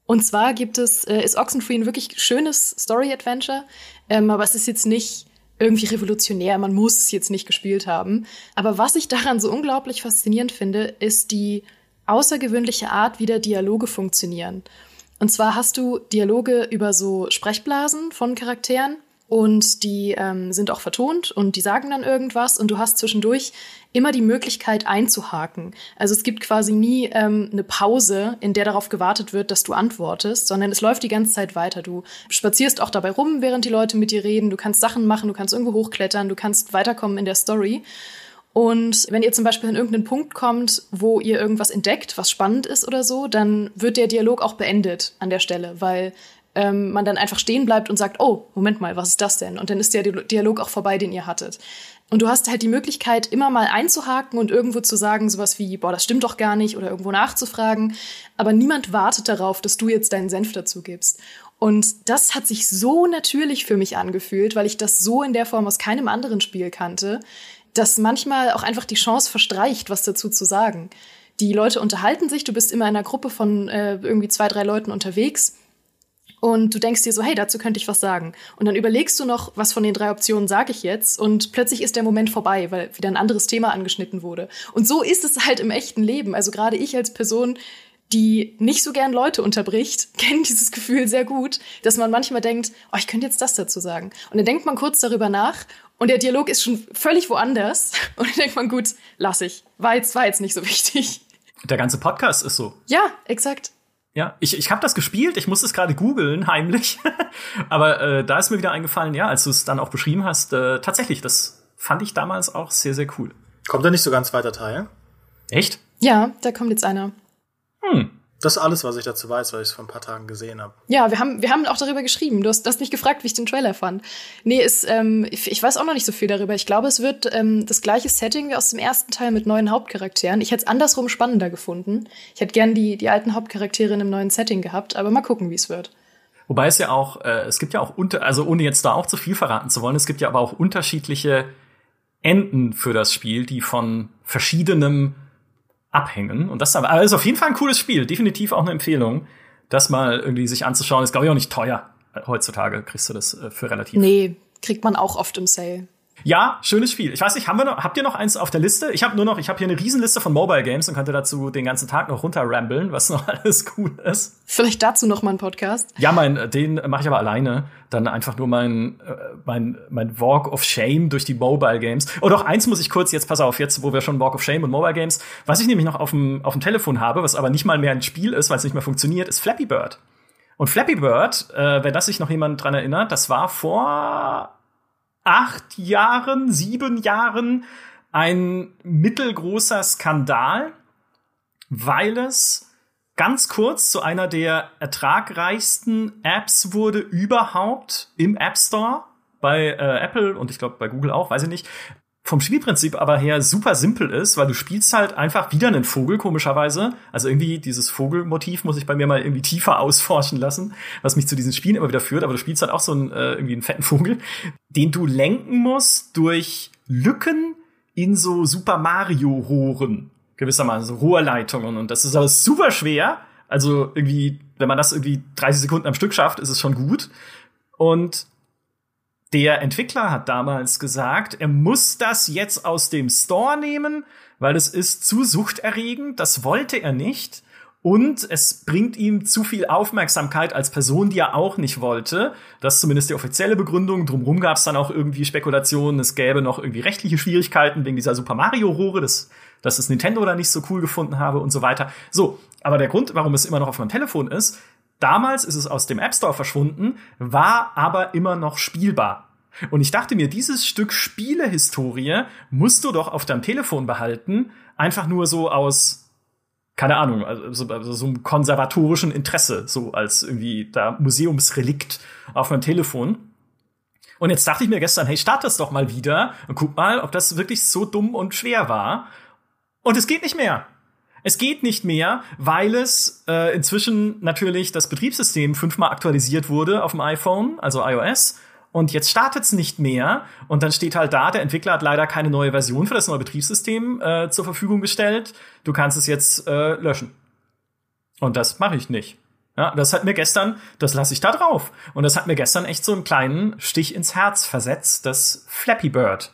Und zwar gibt es, äh, ist Oxenfree ein wirklich schönes Story-Adventure, ähm, aber es ist jetzt nicht irgendwie revolutionär, man muss es jetzt nicht gespielt haben. Aber was ich daran so unglaublich faszinierend finde, ist die außergewöhnliche Art, wie der Dialoge funktionieren. Und zwar hast du Dialoge über so Sprechblasen von Charakteren und die ähm, sind auch vertont und die sagen dann irgendwas und du hast zwischendurch immer die Möglichkeit einzuhaken. Also es gibt quasi nie ähm, eine Pause, in der darauf gewartet wird, dass du antwortest, sondern es läuft die ganze Zeit weiter. Du spazierst auch dabei rum, während die Leute mit dir reden. Du kannst Sachen machen, du kannst irgendwo hochklettern, du kannst weiterkommen in der Story. Und wenn ihr zum Beispiel an irgendeinen Punkt kommt, wo ihr irgendwas entdeckt, was spannend ist oder so, dann wird der Dialog auch beendet an der Stelle, weil ähm, man dann einfach stehen bleibt und sagt, oh, Moment mal, was ist das denn? Und dann ist der Dialog auch vorbei, den ihr hattet. Und du hast halt die Möglichkeit, immer mal einzuhaken und irgendwo zu sagen, sowas wie, boah, das stimmt doch gar nicht, oder irgendwo nachzufragen. Aber niemand wartet darauf, dass du jetzt deinen Senf dazu gibst. Und das hat sich so natürlich für mich angefühlt, weil ich das so in der Form aus keinem anderen Spiel kannte, dass manchmal auch einfach die Chance verstreicht, was dazu zu sagen. Die Leute unterhalten sich, du bist immer in einer Gruppe von äh, irgendwie zwei, drei Leuten unterwegs und du denkst dir so, hey, dazu könnte ich was sagen. Und dann überlegst du noch, was von den drei Optionen sage ich jetzt und plötzlich ist der Moment vorbei, weil wieder ein anderes Thema angeschnitten wurde. Und so ist es halt im echten Leben. Also gerade ich als Person, die nicht so gern Leute unterbricht, [LAUGHS] kenne dieses Gefühl sehr gut, dass man manchmal denkt, oh, ich könnte jetzt das dazu sagen. Und dann denkt man kurz darüber nach und der Dialog ist schon völlig woanders. [LAUGHS] Und dann denkt man, gut, lass ich. War jetzt, war jetzt nicht so wichtig. Der ganze Podcast ist so. Ja, exakt. Ja, ich, ich habe das gespielt, ich musste es gerade googeln, heimlich. [LAUGHS] Aber äh, da ist mir wieder eingefallen, ja, als du es dann auch beschrieben hast, äh, tatsächlich, das fand ich damals auch sehr, sehr cool. Kommt da nicht sogar ein zweiter Teil? Echt? Ja, da kommt jetzt einer. Hm. Das ist alles, was ich dazu weiß, weil ich es vor ein paar Tagen gesehen habe. Ja, wir haben, wir haben auch darüber geschrieben. Du hast, du hast mich gefragt, wie ich den Trailer fand. Nee, ist, ähm, ich, ich weiß auch noch nicht so viel darüber. Ich glaube, es wird ähm, das gleiche Setting wie aus dem ersten Teil mit neuen Hauptcharakteren. Ich hätte es andersrum spannender gefunden. Ich hätte gern die, die alten Hauptcharaktere in einem neuen Setting gehabt, aber mal gucken, wie es wird. Wobei es ja auch, äh, es gibt ja auch unter, also ohne jetzt da auch zu viel verraten zu wollen, es gibt ja aber auch unterschiedliche Enden für das Spiel, die von verschiedenem abhängen. Und das aber ist auf jeden Fall ein cooles Spiel. Definitiv auch eine Empfehlung, das mal irgendwie sich anzuschauen. Ist, glaube ich, auch nicht teuer. Heutzutage kriegst du das äh, für relativ. Nee, kriegt man auch oft im Sale. Ja, schönes Spiel. Ich weiß nicht, haben wir noch, habt ihr noch eins auf der Liste? Ich habe nur noch, ich habe hier eine Riesenliste von Mobile Games und könnte dazu den ganzen Tag noch runterrambeln, was noch [LAUGHS] alles cool ist. Vielleicht dazu noch mal ein Podcast. Ja, mein, den mache ich aber alleine. Dann einfach nur mein, äh, mein, mein Walk of Shame durch die Mobile Games. Oh, doch, eins muss ich kurz jetzt, pass auf, jetzt, wo wir schon Walk of Shame und Mobile Games, was ich nämlich noch auf dem, auf dem Telefon habe, was aber nicht mal mehr ein Spiel ist, weil es nicht mehr funktioniert, ist Flappy Bird. Und Flappy Bird, äh, wenn das sich noch jemand dran erinnert, das war vor acht Jahren, sieben Jahren ein mittelgroßer Skandal, weil es ganz kurz zu einer der ertragreichsten Apps wurde überhaupt im App Store bei äh, Apple und ich glaube bei Google auch, weiß ich nicht vom Spielprinzip aber her super simpel ist, weil du spielst halt einfach wieder einen Vogel, komischerweise. Also irgendwie dieses Vogelmotiv muss ich bei mir mal irgendwie tiefer ausforschen lassen, was mich zu diesen Spielen immer wieder führt. Aber du spielst halt auch so einen, äh, irgendwie einen fetten Vogel, den du lenken musst durch Lücken in so Super Mario Rohren. Gewissermaßen, so Rohrleitungen. Und das ist aber super schwer. Also irgendwie, wenn man das irgendwie 30 Sekunden am Stück schafft, ist es schon gut. Und der Entwickler hat damals gesagt, er muss das jetzt aus dem Store nehmen, weil es ist zu suchterregend. Das wollte er nicht. Und es bringt ihm zu viel Aufmerksamkeit als Person, die er auch nicht wollte. Das ist zumindest die offizielle Begründung. Drumherum gab es dann auch irgendwie Spekulationen, es gäbe noch irgendwie rechtliche Schwierigkeiten wegen dieser Super Mario-Rohre, dass, dass das Nintendo da nicht so cool gefunden habe und so weiter. So, aber der Grund, warum es immer noch auf meinem Telefon ist, Damals ist es aus dem App Store verschwunden, war aber immer noch spielbar. Und ich dachte mir, dieses Stück Spielehistorie musst du doch auf deinem Telefon behalten, einfach nur so aus, keine Ahnung, also, also so einem konservatorischen Interesse, so als irgendwie da Museumsrelikt auf meinem Telefon. Und jetzt dachte ich mir gestern, hey, start das doch mal wieder und guck mal, ob das wirklich so dumm und schwer war. Und es geht nicht mehr. Es geht nicht mehr, weil es äh, inzwischen natürlich das Betriebssystem fünfmal aktualisiert wurde auf dem iPhone, also iOS. Und jetzt startet es nicht mehr. Und dann steht halt da, der Entwickler hat leider keine neue Version für das neue Betriebssystem äh, zur Verfügung gestellt. Du kannst es jetzt äh, löschen. Und das mache ich nicht. Ja, das hat mir gestern, das lasse ich da drauf. Und das hat mir gestern echt so einen kleinen Stich ins Herz versetzt, dass Flappy Bird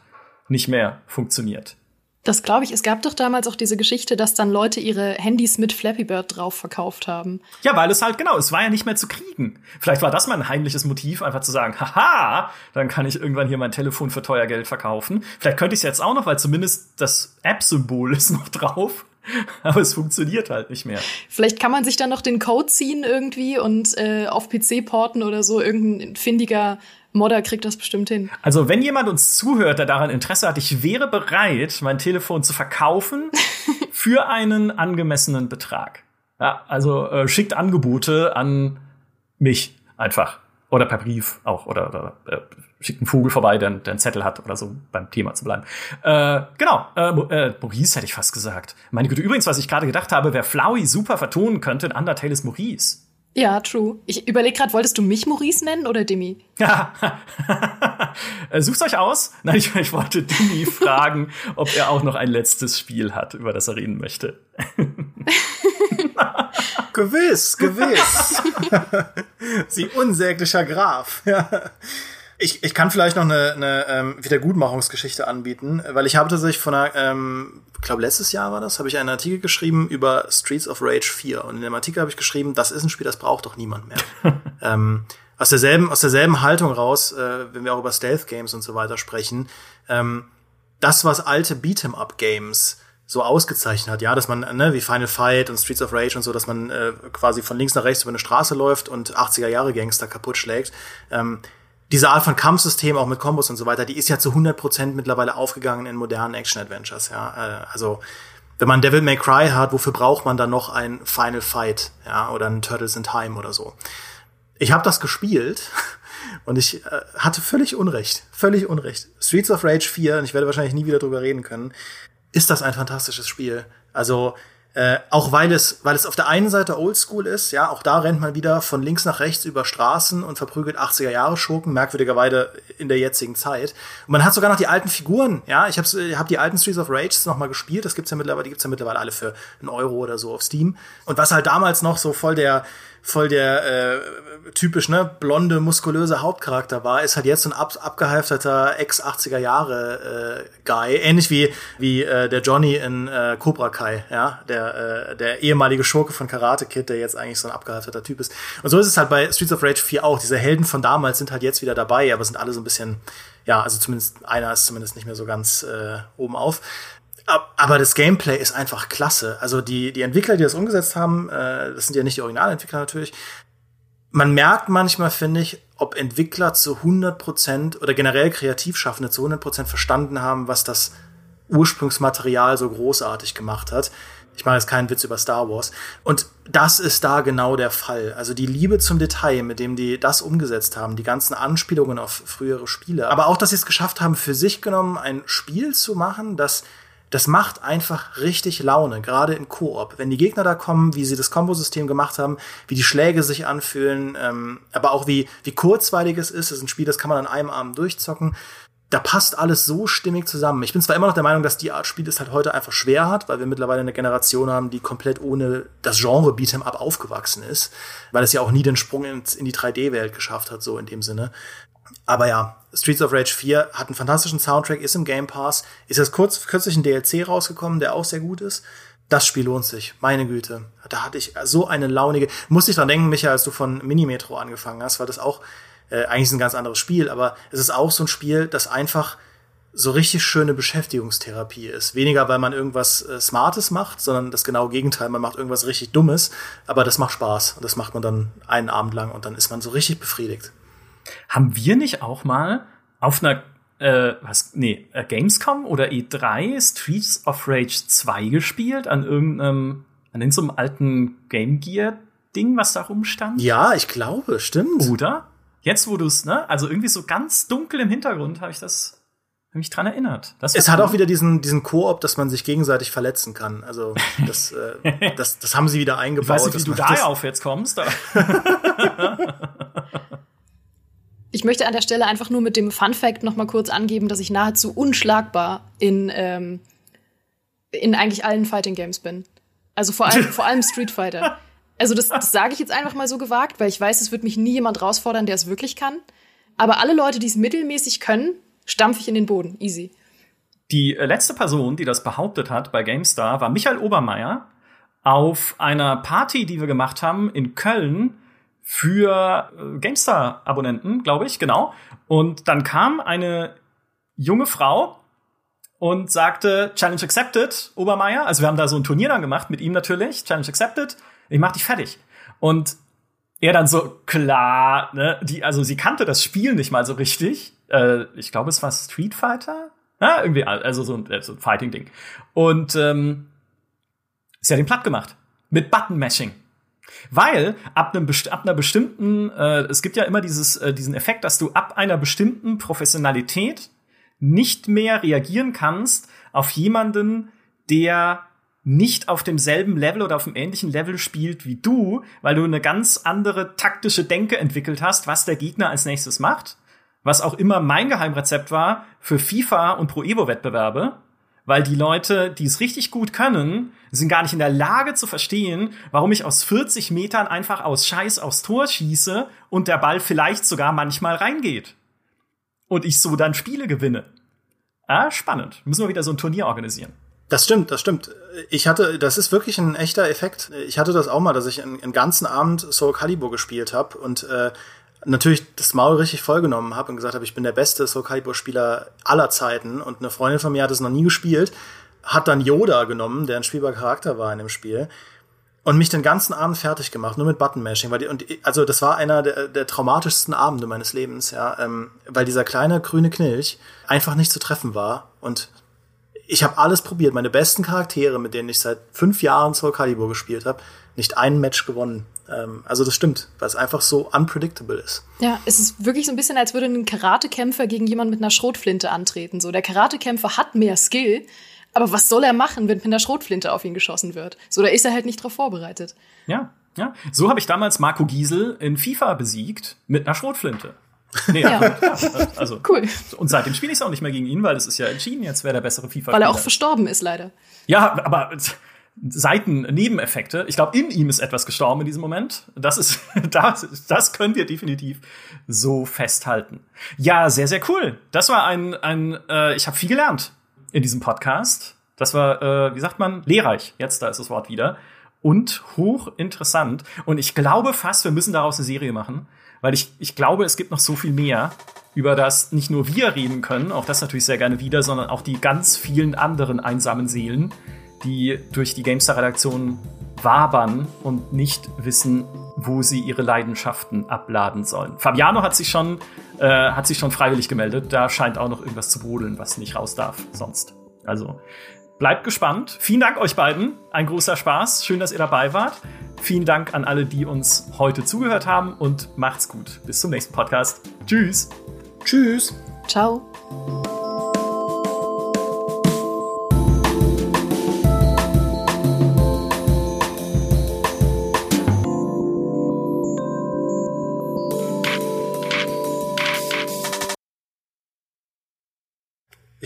nicht mehr funktioniert. Das glaube ich. Es gab doch damals auch diese Geschichte, dass dann Leute ihre Handys mit Flappy Bird drauf verkauft haben. Ja, weil es halt genau, es war ja nicht mehr zu kriegen. Vielleicht war das mal ein heimliches Motiv, einfach zu sagen, haha, dann kann ich irgendwann hier mein Telefon für teuer Geld verkaufen. Vielleicht könnte ich es jetzt auch noch, weil zumindest das App-Symbol [LAUGHS] ist noch drauf. [LAUGHS] Aber es funktioniert halt nicht mehr. Vielleicht kann man sich dann noch den Code ziehen irgendwie und äh, auf PC porten oder so. Irgendein findiger Modder kriegt das bestimmt hin. Also, wenn jemand uns zuhört, der daran Interesse hat, ich wäre bereit, mein Telefon zu verkaufen [LAUGHS] für einen angemessenen Betrag. Ja, also äh, schickt Angebote an mich. einfach. Oder per Brief auch. Oder, oder äh, schickt einen Vogel vorbei, der, der einen Zettel hat oder so, beim Thema zu bleiben. Äh, genau, äh, äh, Maurice hätte ich fast gesagt. Meine Güte, übrigens, was ich gerade gedacht habe, wer Flowey super vertonen könnte in Undertale ist Maurice. Ja, true. Ich überlege gerade, wolltest du mich Maurice nennen oder Demi? [LAUGHS] Äh, sucht's euch aus. Nein, ich, ich wollte Demi [LAUGHS] fragen, ob er auch noch ein letztes Spiel hat, über das er reden möchte. [LAUGHS] gewiss, gewiss. Sie unsäglicher Graf. Ja. Ich, ich kann vielleicht noch eine, eine ähm, Wiedergutmachungsgeschichte anbieten, weil ich habe tatsächlich von einer, ähm, ich glaube letztes Jahr war das, habe ich einen Artikel geschrieben über Streets of Rage 4 und in dem Artikel habe ich geschrieben, das ist ein Spiel, das braucht doch niemand mehr. [LAUGHS] ähm, aus derselben aus derselben Haltung raus, äh, wenn wir auch über Stealth Games und so weiter sprechen, ähm, das was alte Beat'em Up Games so ausgezeichnet hat, ja, dass man, ne, wie Final Fight und Streets of Rage und so, dass man äh, quasi von links nach rechts über eine Straße läuft und 80er Jahre Gangster kaputt schlägt. Ähm, diese Art von Kampfsystem, auch mit Kombos und so weiter, die ist ja zu 100% mittlerweile aufgegangen in modernen Action-Adventures, ja. Äh, also, wenn man Devil May Cry hat, wofür braucht man dann noch ein Final Fight, ja, oder ein Turtles in Time oder so. Ich habe das gespielt [LAUGHS] und ich äh, hatte völlig Unrecht, völlig Unrecht. Streets of Rage 4, und ich werde wahrscheinlich nie wieder drüber reden können, ist das ein fantastisches Spiel. Also, äh, auch weil es, weil es auf der einen Seite oldschool ist, ja, auch da rennt man wieder von links nach rechts über Straßen und verprügelt 80er Jahre Schurken, merkwürdigerweise in der jetzigen Zeit. Und man hat sogar noch die alten Figuren, ja, ich habe hab die alten Streets of Rage noch mal gespielt, das gibt's ja mittlerweile, die gibt's ja mittlerweile alle für einen Euro oder so auf Steam. Und was halt damals noch so voll der, voll der äh, typisch ne blonde muskulöse Hauptcharakter war, ist halt jetzt so ein ab, abgehalfterter ex 80er Jahre äh, Guy, ähnlich wie wie äh, der Johnny in äh, Cobra Kai, ja, der äh, der ehemalige Schurke von Karate Kid, der jetzt eigentlich so ein abgehalfterter Typ ist. Und so ist es halt bei Streets of Rage 4 auch. Diese Helden von damals sind halt jetzt wieder dabei, aber sind alle so ein bisschen ja, also zumindest einer ist zumindest nicht mehr so ganz äh, oben auf. Aber das Gameplay ist einfach klasse. Also die, die Entwickler, die das umgesetzt haben, äh, das sind ja nicht die Originalentwickler natürlich. Man merkt manchmal, finde ich, ob Entwickler zu 100% oder generell Kreativschaffende zu 100% verstanden haben, was das Ursprungsmaterial so großartig gemacht hat. Ich mache jetzt keinen Witz über Star Wars. Und das ist da genau der Fall. Also die Liebe zum Detail, mit dem die das umgesetzt haben, die ganzen Anspielungen auf frühere Spiele. Aber auch, dass sie es geschafft haben, für sich genommen ein Spiel zu machen, das das macht einfach richtig Laune, gerade in Koop. Wenn die Gegner da kommen, wie sie das Kombosystem gemacht haben, wie die Schläge sich anfühlen, ähm, aber auch wie, wie kurzweilig es ist. Es ist ein Spiel, das kann man an einem Abend durchzocken. Da passt alles so stimmig zusammen. Ich bin zwar immer noch der Meinung, dass die Art Spiel es halt heute einfach schwer hat, weil wir mittlerweile eine Generation haben, die komplett ohne das Genre Beat'em Up aufgewachsen ist, weil es ja auch nie den Sprung in die 3D-Welt geschafft hat, so in dem Sinne. Aber ja, Streets of Rage 4 hat einen fantastischen Soundtrack, ist im Game Pass, ist jetzt kurz, kürzlich ein DLC rausgekommen, der auch sehr gut ist. Das Spiel lohnt sich, meine Güte. Da hatte ich so eine launige, musste ich dran denken, Micha, als du von Minimetro angefangen hast, weil das auch, äh, eigentlich ist ein ganz anderes Spiel, aber es ist auch so ein Spiel, das einfach so richtig schöne Beschäftigungstherapie ist. Weniger, weil man irgendwas äh, Smartes macht, sondern das genaue Gegenteil. Man macht irgendwas richtig Dummes, aber das macht Spaß. Und das macht man dann einen Abend lang und dann ist man so richtig befriedigt. Haben wir nicht auch mal auf einer äh, was, nee, äh, Gamescom oder E3 Streets of Rage 2 gespielt an irgendeinem, an irgendeinem alten Game Gear Ding, was da rumstand? Ja, ich glaube, stimmt. Oder? Jetzt, wo du es, ne? Also irgendwie so ganz dunkel im Hintergrund habe ich das hab mich dran erinnert. Das es hat auch wieder diesen, diesen Koop, dass man sich gegenseitig verletzen kann. Also das, äh, [LAUGHS] das, das haben sie wieder eingebaut. Ich weiß nicht, wie du da auf jetzt kommst. [LAUGHS] [LAUGHS] Ich möchte an der Stelle einfach nur mit dem Fun Fact noch mal kurz angeben, dass ich nahezu unschlagbar in, ähm, in eigentlich allen Fighting Games bin. Also vor allem, vor allem Street Fighter. Also das, das sage ich jetzt einfach mal so gewagt, weil ich weiß, es wird mich nie jemand rausfordern, der es wirklich kann. Aber alle Leute, die es mittelmäßig können, stampfe ich in den Boden. Easy. Die äh, letzte Person, die das behauptet hat bei GameStar, war Michael Obermeier auf einer Party, die wir gemacht haben in Köln für äh, GameStar-Abonnenten, glaube ich, genau. Und dann kam eine junge Frau und sagte, Challenge accepted, Obermeier. Also wir haben da so ein Turnier dann gemacht mit ihm natürlich, Challenge accepted. Ich mach dich fertig. Und er dann so, klar, ne, die, also sie kannte das Spiel nicht mal so richtig. Äh, ich glaube, es war Street Fighter. Ja, irgendwie, also so ein, äh, so ein Fighting-Ding. Und ähm, sie hat ihn platt gemacht. Mit Button-Mashing. Weil ab, einem, ab einer bestimmten, äh, es gibt ja immer dieses, äh, diesen Effekt, dass du ab einer bestimmten Professionalität nicht mehr reagieren kannst auf jemanden, der nicht auf demselben Level oder auf dem ähnlichen Level spielt wie du, weil du eine ganz andere taktische Denke entwickelt hast, was der Gegner als nächstes macht. Was auch immer mein Geheimrezept war für FIFA und Pro Evo Wettbewerbe, weil die Leute, die es richtig gut können, sind gar nicht in der Lage zu verstehen, warum ich aus 40 Metern einfach aus Scheiß aufs Tor schieße und der Ball vielleicht sogar manchmal reingeht. Und ich so dann Spiele gewinne. Ah, spannend. Müssen wir wieder so ein Turnier organisieren. Das stimmt, das stimmt. Ich hatte, das ist wirklich ein echter Effekt. Ich hatte das auch mal, dass ich einen, ganzen Abend Soul Calibur gespielt habe und äh, natürlich das Maul richtig vollgenommen habe und gesagt habe, ich bin der beste Soul Calibur Spieler aller Zeiten und eine Freundin von mir hat es noch nie gespielt, hat dann Yoda genommen, der ein spielbarer Charakter war in dem Spiel und mich den ganzen Abend fertig gemacht, nur mit Button-Mashing. Weil die, und also das war einer der, der traumatischsten Abende meines Lebens, ja, ähm, weil dieser kleine grüne Knilch einfach nicht zu treffen war und ich habe alles probiert, meine besten Charaktere, mit denen ich seit fünf Jahren Soul Calibur gespielt habe, nicht ein Match gewonnen. Ähm, also das stimmt, weil es einfach so unpredictable ist. Ja, es ist wirklich so ein bisschen, als würde ein Karatekämpfer gegen jemanden mit einer Schrotflinte antreten. So, der Karatekämpfer hat mehr Skill, aber was soll er machen, wenn mit einer Schrotflinte auf ihn geschossen wird? So, da ist er halt nicht drauf vorbereitet. Ja, ja. So habe ich damals Marco Giesel in FIFA besiegt mit einer Schrotflinte. Nee, Ja. also Cool. Und seitdem spiele ich es auch nicht mehr gegen ihn, weil es ist ja entschieden, jetzt wer der bessere FIFA. Weil er auch Spieler. verstorben ist, leider. Ja, aber Seitennebeneffekte. Ich glaube, in ihm ist etwas gestorben in diesem Moment. Das ist, [LAUGHS] das, das können wir definitiv so festhalten. Ja, sehr, sehr cool. Das war ein, ein äh, ich habe viel gelernt in diesem Podcast. Das war, äh, wie sagt man, lehrreich. Jetzt, da ist das Wort wieder. Und hochinteressant. Und ich glaube fast, wir müssen daraus eine Serie machen, weil ich, ich glaube, es gibt noch so viel mehr, über das nicht nur wir reden können, auch das natürlich sehr gerne wieder, sondern auch die ganz vielen anderen einsamen Seelen, die durch die GameStar-Redaktion wabern und nicht wissen, wo sie ihre Leidenschaften abladen sollen. Fabiano hat sich schon, äh, hat sich schon freiwillig gemeldet. Da scheint auch noch irgendwas zu brodeln, was nicht raus darf sonst. Also bleibt gespannt. Vielen Dank euch beiden. Ein großer Spaß. Schön, dass ihr dabei wart. Vielen Dank an alle, die uns heute zugehört haben und macht's gut. Bis zum nächsten Podcast. Tschüss. Tschüss. Ciao.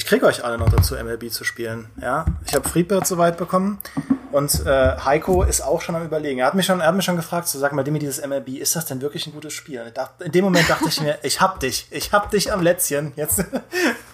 Kriege euch alle noch dazu, MLB zu spielen. Ja, ich habe Friedbert soweit bekommen und äh, Heiko ist auch schon am überlegen. Er hat mich schon, er hat mich schon gefragt, so sag mal, Demi, dieses MLB, ist das denn wirklich ein gutes Spiel? In dem Moment dachte ich mir, ich hab dich, ich hab dich am Lätzchen. Jetzt [LAUGHS]